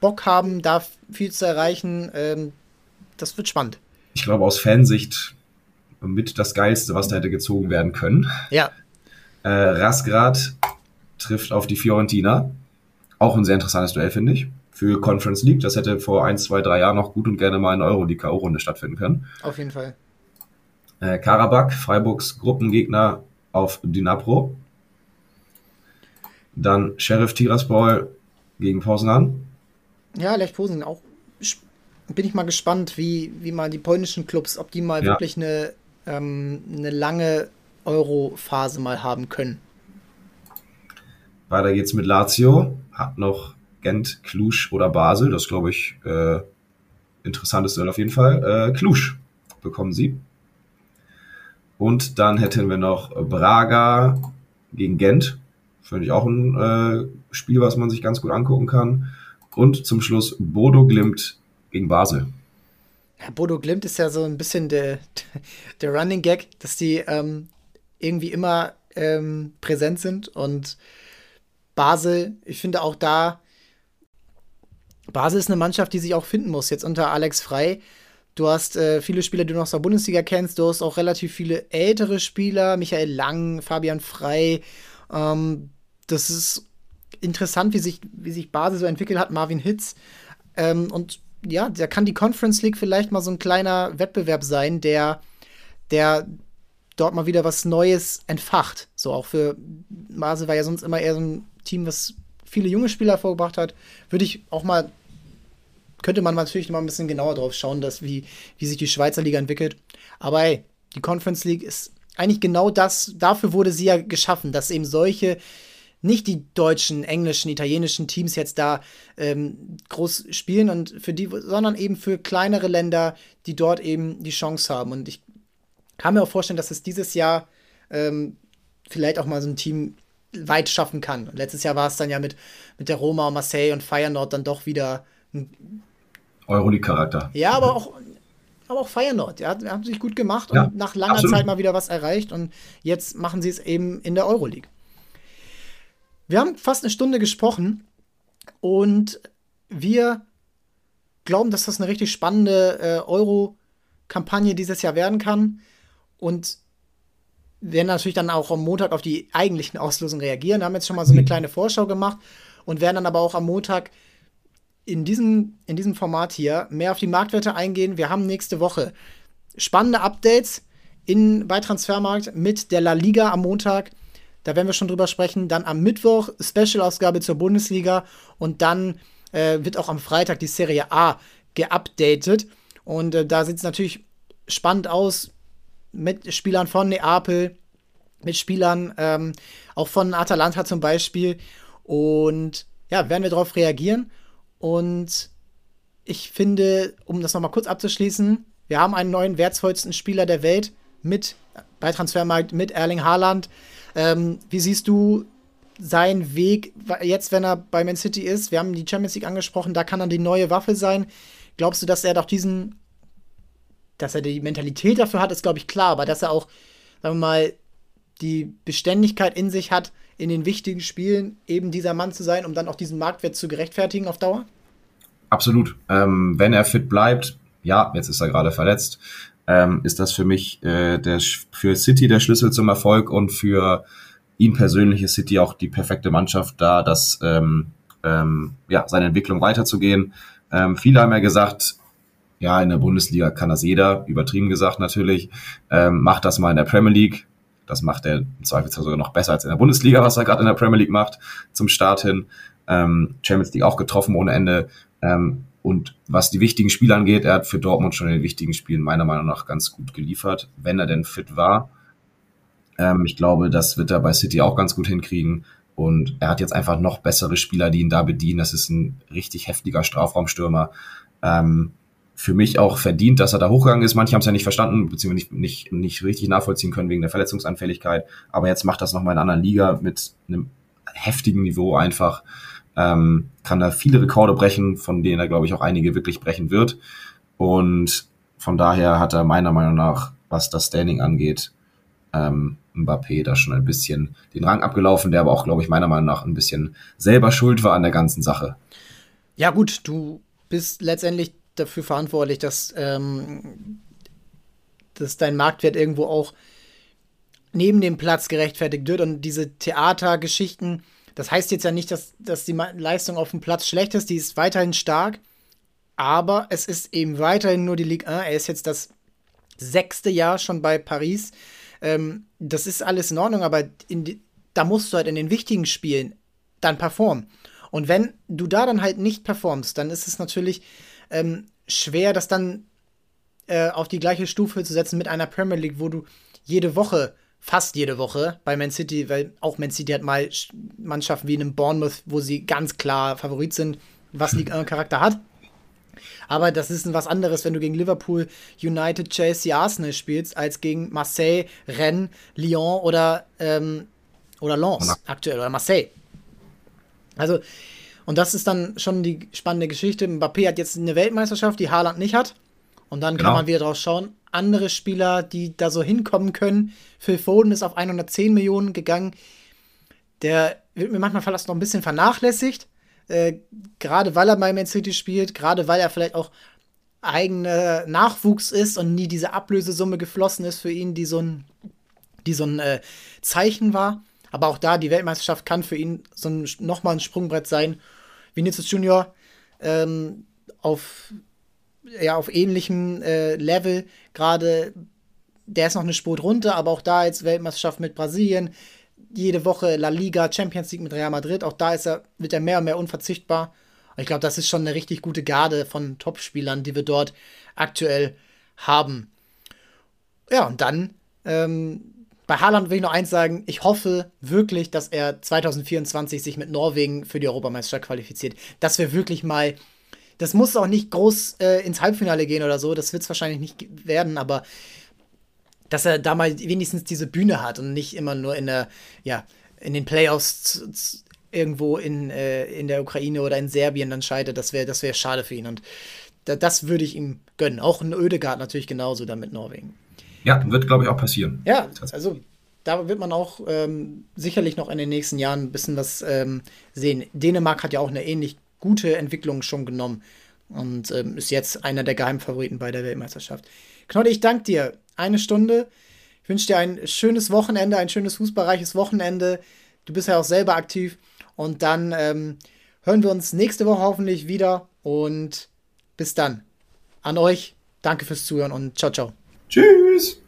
Bock haben, da viel zu erreichen. Ähm, das wird spannend. Ich glaube aus Fansicht mit das Geilste, was da hätte gezogen werden können. Ja. Äh, Rasgrad trifft auf die Fiorentina. Auch ein sehr interessantes Duell, finde ich für Conference League. Das hätte vor ein, zwei, drei Jahren noch gut und gerne mal in der Euroleague-K.O.-Runde stattfinden können. Auf jeden Fall. Äh, Karabakh, Freiburgs Gruppengegner auf Dynapro. Dann Sheriff Tiraspol gegen Poznan. Ja, Lech Poznan auch. Bin ich mal gespannt, wie, wie mal die polnischen Clubs, ob die mal ja. wirklich eine, ähm, eine lange Euro-Phase mal haben können. Weiter geht's mit Lazio. Hat noch Gent, Cluj oder Basel. Das glaube ich äh, interessantes Duell auf jeden Fall. Äh, Cluj bekommen sie. Und dann hätten wir noch Braga gegen Gent. Finde ich auch ein äh, Spiel, was man sich ganz gut angucken kann. Und zum Schluss Bodo Glimt gegen Basel. Bodo Glimt ist ja so ein bisschen der, der Running Gag, dass die ähm, irgendwie immer ähm, präsent sind. Und Basel, ich finde auch da, Basel ist eine Mannschaft, die sich auch finden muss. Jetzt unter Alex Frei. Du hast äh, viele Spieler, die du noch aus der Bundesliga kennst. Du hast auch relativ viele ältere Spieler. Michael Lang, Fabian Frei. Ähm, das ist interessant, wie sich, wie sich Basel so entwickelt hat. Marvin Hitz. Ähm, und ja, da kann die Conference League vielleicht mal so ein kleiner Wettbewerb sein, der, der dort mal wieder was Neues entfacht. So auch für Basel war ja sonst immer eher so ein Team, was viele junge Spieler vorgebracht hat. Würde ich auch mal könnte man natürlich mal ein bisschen genauer drauf schauen, dass wie, wie sich die Schweizer Liga entwickelt. Aber hey, die Conference League ist eigentlich genau das, dafür wurde sie ja geschaffen, dass eben solche, nicht die deutschen, englischen, italienischen Teams jetzt da ähm, groß spielen und für die, sondern eben für kleinere Länder, die dort eben die Chance haben. Und ich kann mir auch vorstellen, dass es dieses Jahr ähm, vielleicht auch mal so ein Team weit schaffen kann. Und letztes Jahr war es dann ja mit, mit der Roma und Marseille und Feyenoord dann doch wieder ein Euroleague-Charakter. Ja, aber auch, aber auch Feyenoord. Ja, haben sich gut gemacht und ja, nach langer absolut. Zeit mal wieder was erreicht und jetzt machen sie es eben in der Euroleague. Wir haben fast eine Stunde gesprochen und wir glauben, dass das eine richtig spannende äh, Euro-Kampagne dieses Jahr werden kann und werden natürlich dann auch am Montag auf die eigentlichen Auslösungen reagieren. Wir haben jetzt schon mal so eine kleine Vorschau gemacht und werden dann aber auch am Montag in diesem, in diesem Format hier mehr auf die Marktwerte eingehen. Wir haben nächste Woche spannende Updates in, bei Transfermarkt mit der La Liga am Montag. Da werden wir schon drüber sprechen. Dann am Mittwoch Special-Ausgabe zur Bundesliga und dann äh, wird auch am Freitag die Serie A geupdatet. Und äh, da sieht es natürlich spannend aus mit Spielern von Neapel, mit Spielern ähm, auch von Atalanta zum Beispiel. Und ja, werden wir darauf reagieren. Und ich finde, um das nochmal kurz abzuschließen, wir haben einen neuen wertvollsten Spieler der Welt mit bei Transfermarkt mit Erling Haaland. Ähm, wie siehst du seinen Weg jetzt, wenn er bei Man City ist? Wir haben die Champions League angesprochen, da kann er die neue Waffe sein. Glaubst du, dass er doch diesen, dass er die Mentalität dafür hat, ist glaube ich klar, aber dass er auch, sagen wir mal, die Beständigkeit in sich hat, in den wichtigen Spielen eben dieser Mann zu sein, um dann auch diesen Marktwert zu gerechtfertigen auf Dauer? Absolut. Ähm, wenn er fit bleibt, ja, jetzt ist er gerade verletzt, ähm, ist das für mich äh, der, für City der Schlüssel zum Erfolg und für ihn persönlich ist City auch die perfekte Mannschaft da, dass ähm, ähm, ja, seine Entwicklung weiterzugehen. Ähm, viele haben ja gesagt, ja, in der Bundesliga kann das jeder, übertrieben gesagt natürlich, ähm, macht das mal in der Premier League, das macht er im Zweifelsfall sogar noch besser als in der Bundesliga, was er gerade in der Premier League macht, zum Start hin. Ähm, Champions League auch getroffen ohne Ende. Ähm, und was die wichtigen Spiele angeht, er hat für Dortmund schon in den wichtigen Spielen meiner Meinung nach ganz gut geliefert, wenn er denn fit war. Ähm, ich glaube, das wird er bei City auch ganz gut hinkriegen. Und er hat jetzt einfach noch bessere Spieler, die ihn da bedienen. Das ist ein richtig heftiger Strafraumstürmer. Ähm, für mich auch verdient, dass er da hochgegangen ist. Manche haben es ja nicht verstanden, beziehungsweise nicht, nicht, nicht richtig nachvollziehen können wegen der Verletzungsanfälligkeit. Aber jetzt macht das nochmal in einer anderen Liga mit einem heftigen Niveau einfach. Ähm, kann da viele Rekorde brechen, von denen er, glaube ich, auch einige wirklich brechen wird. Und von daher hat er meiner Meinung nach, was das Standing angeht, ähm, Mbappé da schon ein bisschen den Rang abgelaufen, der aber auch, glaube ich, meiner Meinung nach ein bisschen selber schuld war an der ganzen Sache. Ja, gut, du bist letztendlich dafür verantwortlich, dass, ähm, dass dein Marktwert irgendwo auch neben dem Platz gerechtfertigt wird. Und diese Theatergeschichten, das heißt jetzt ja nicht, dass, dass die Leistung auf dem Platz schlecht ist, die ist weiterhin stark. Aber es ist eben weiterhin nur die Ligue 1. Er ist jetzt das sechste Jahr schon bei Paris. Ähm, das ist alles in Ordnung, aber in die, da musst du halt in den wichtigen Spielen dann performen. Und wenn du da dann halt nicht performst, dann ist es natürlich ähm, schwer, das dann äh, auf die gleiche Stufe zu setzen mit einer Premier League, wo du jede Woche, fast jede Woche bei Man City, weil auch Man City hat mal Mannschaften wie in einem Bournemouth, wo sie ganz klar Favorit sind, was League 1 Charakter hat. Aber das ist was anderes, wenn du gegen Liverpool, United, Chelsea, Arsenal spielst, als gegen Marseille, Rennes, Lyon oder, ähm, oder Lens aktuell oder Marseille. Also und das ist dann schon die spannende Geschichte. Mbappé hat jetzt eine Weltmeisterschaft, die Haaland nicht hat. Und dann genau. kann man wieder drauf schauen. Andere Spieler, die da so hinkommen können. Phil Foden ist auf 110 Millionen gegangen. Der wird mir manchmal fast noch ein bisschen vernachlässigt. Äh, gerade weil er bei Man City spielt, gerade weil er vielleicht auch eigener Nachwuchs ist und nie diese Ablösesumme geflossen ist für ihn, die so ein, die so ein äh, Zeichen war. Aber auch da, die Weltmeisterschaft kann für ihn so ein, nochmal ein Sprungbrett sein. Vinicius Junior ähm, auf, ja, auf ähnlichem äh, Level. Gerade der ist noch eine Spur drunter, aber auch da jetzt Weltmeisterschaft mit Brasilien. Jede Woche La Liga, Champions League mit Real Madrid. Auch da ist er, wird er mehr und mehr unverzichtbar. Ich glaube, das ist schon eine richtig gute Garde von Topspielern, die wir dort aktuell haben. Ja, und dann ähm, bei Haaland will ich noch eins sagen. Ich hoffe wirklich, dass er 2024 sich mit Norwegen für die Europameisterschaft qualifiziert. Das wäre wirklich mal. Das muss auch nicht groß äh, ins Halbfinale gehen oder so. Das wird es wahrscheinlich nicht werden, aber dass er da mal wenigstens diese Bühne hat und nicht immer nur in der, ja, in den Playoffs irgendwo in, äh, in der Ukraine oder in Serbien dann scheitert, das wäre das wär schade für ihn. Und da, das würde ich ihm gönnen. Auch ein Ödegard natürlich genauso dann mit Norwegen. Ja, wird, glaube ich, auch passieren. Ja, also da wird man auch ähm, sicherlich noch in den nächsten Jahren ein bisschen was ähm, sehen. Dänemark hat ja auch eine ähnlich gute Entwicklung schon genommen und ähm, ist jetzt einer der Geheimfavoriten bei der Weltmeisterschaft. Knolle, ich danke dir. Eine Stunde. Ich wünsche dir ein schönes Wochenende, ein schönes fußballreiches Wochenende. Du bist ja auch selber aktiv. Und dann ähm, hören wir uns nächste Woche hoffentlich wieder. Und bis dann. An euch. Danke fürs Zuhören und ciao, ciao. Tschüss.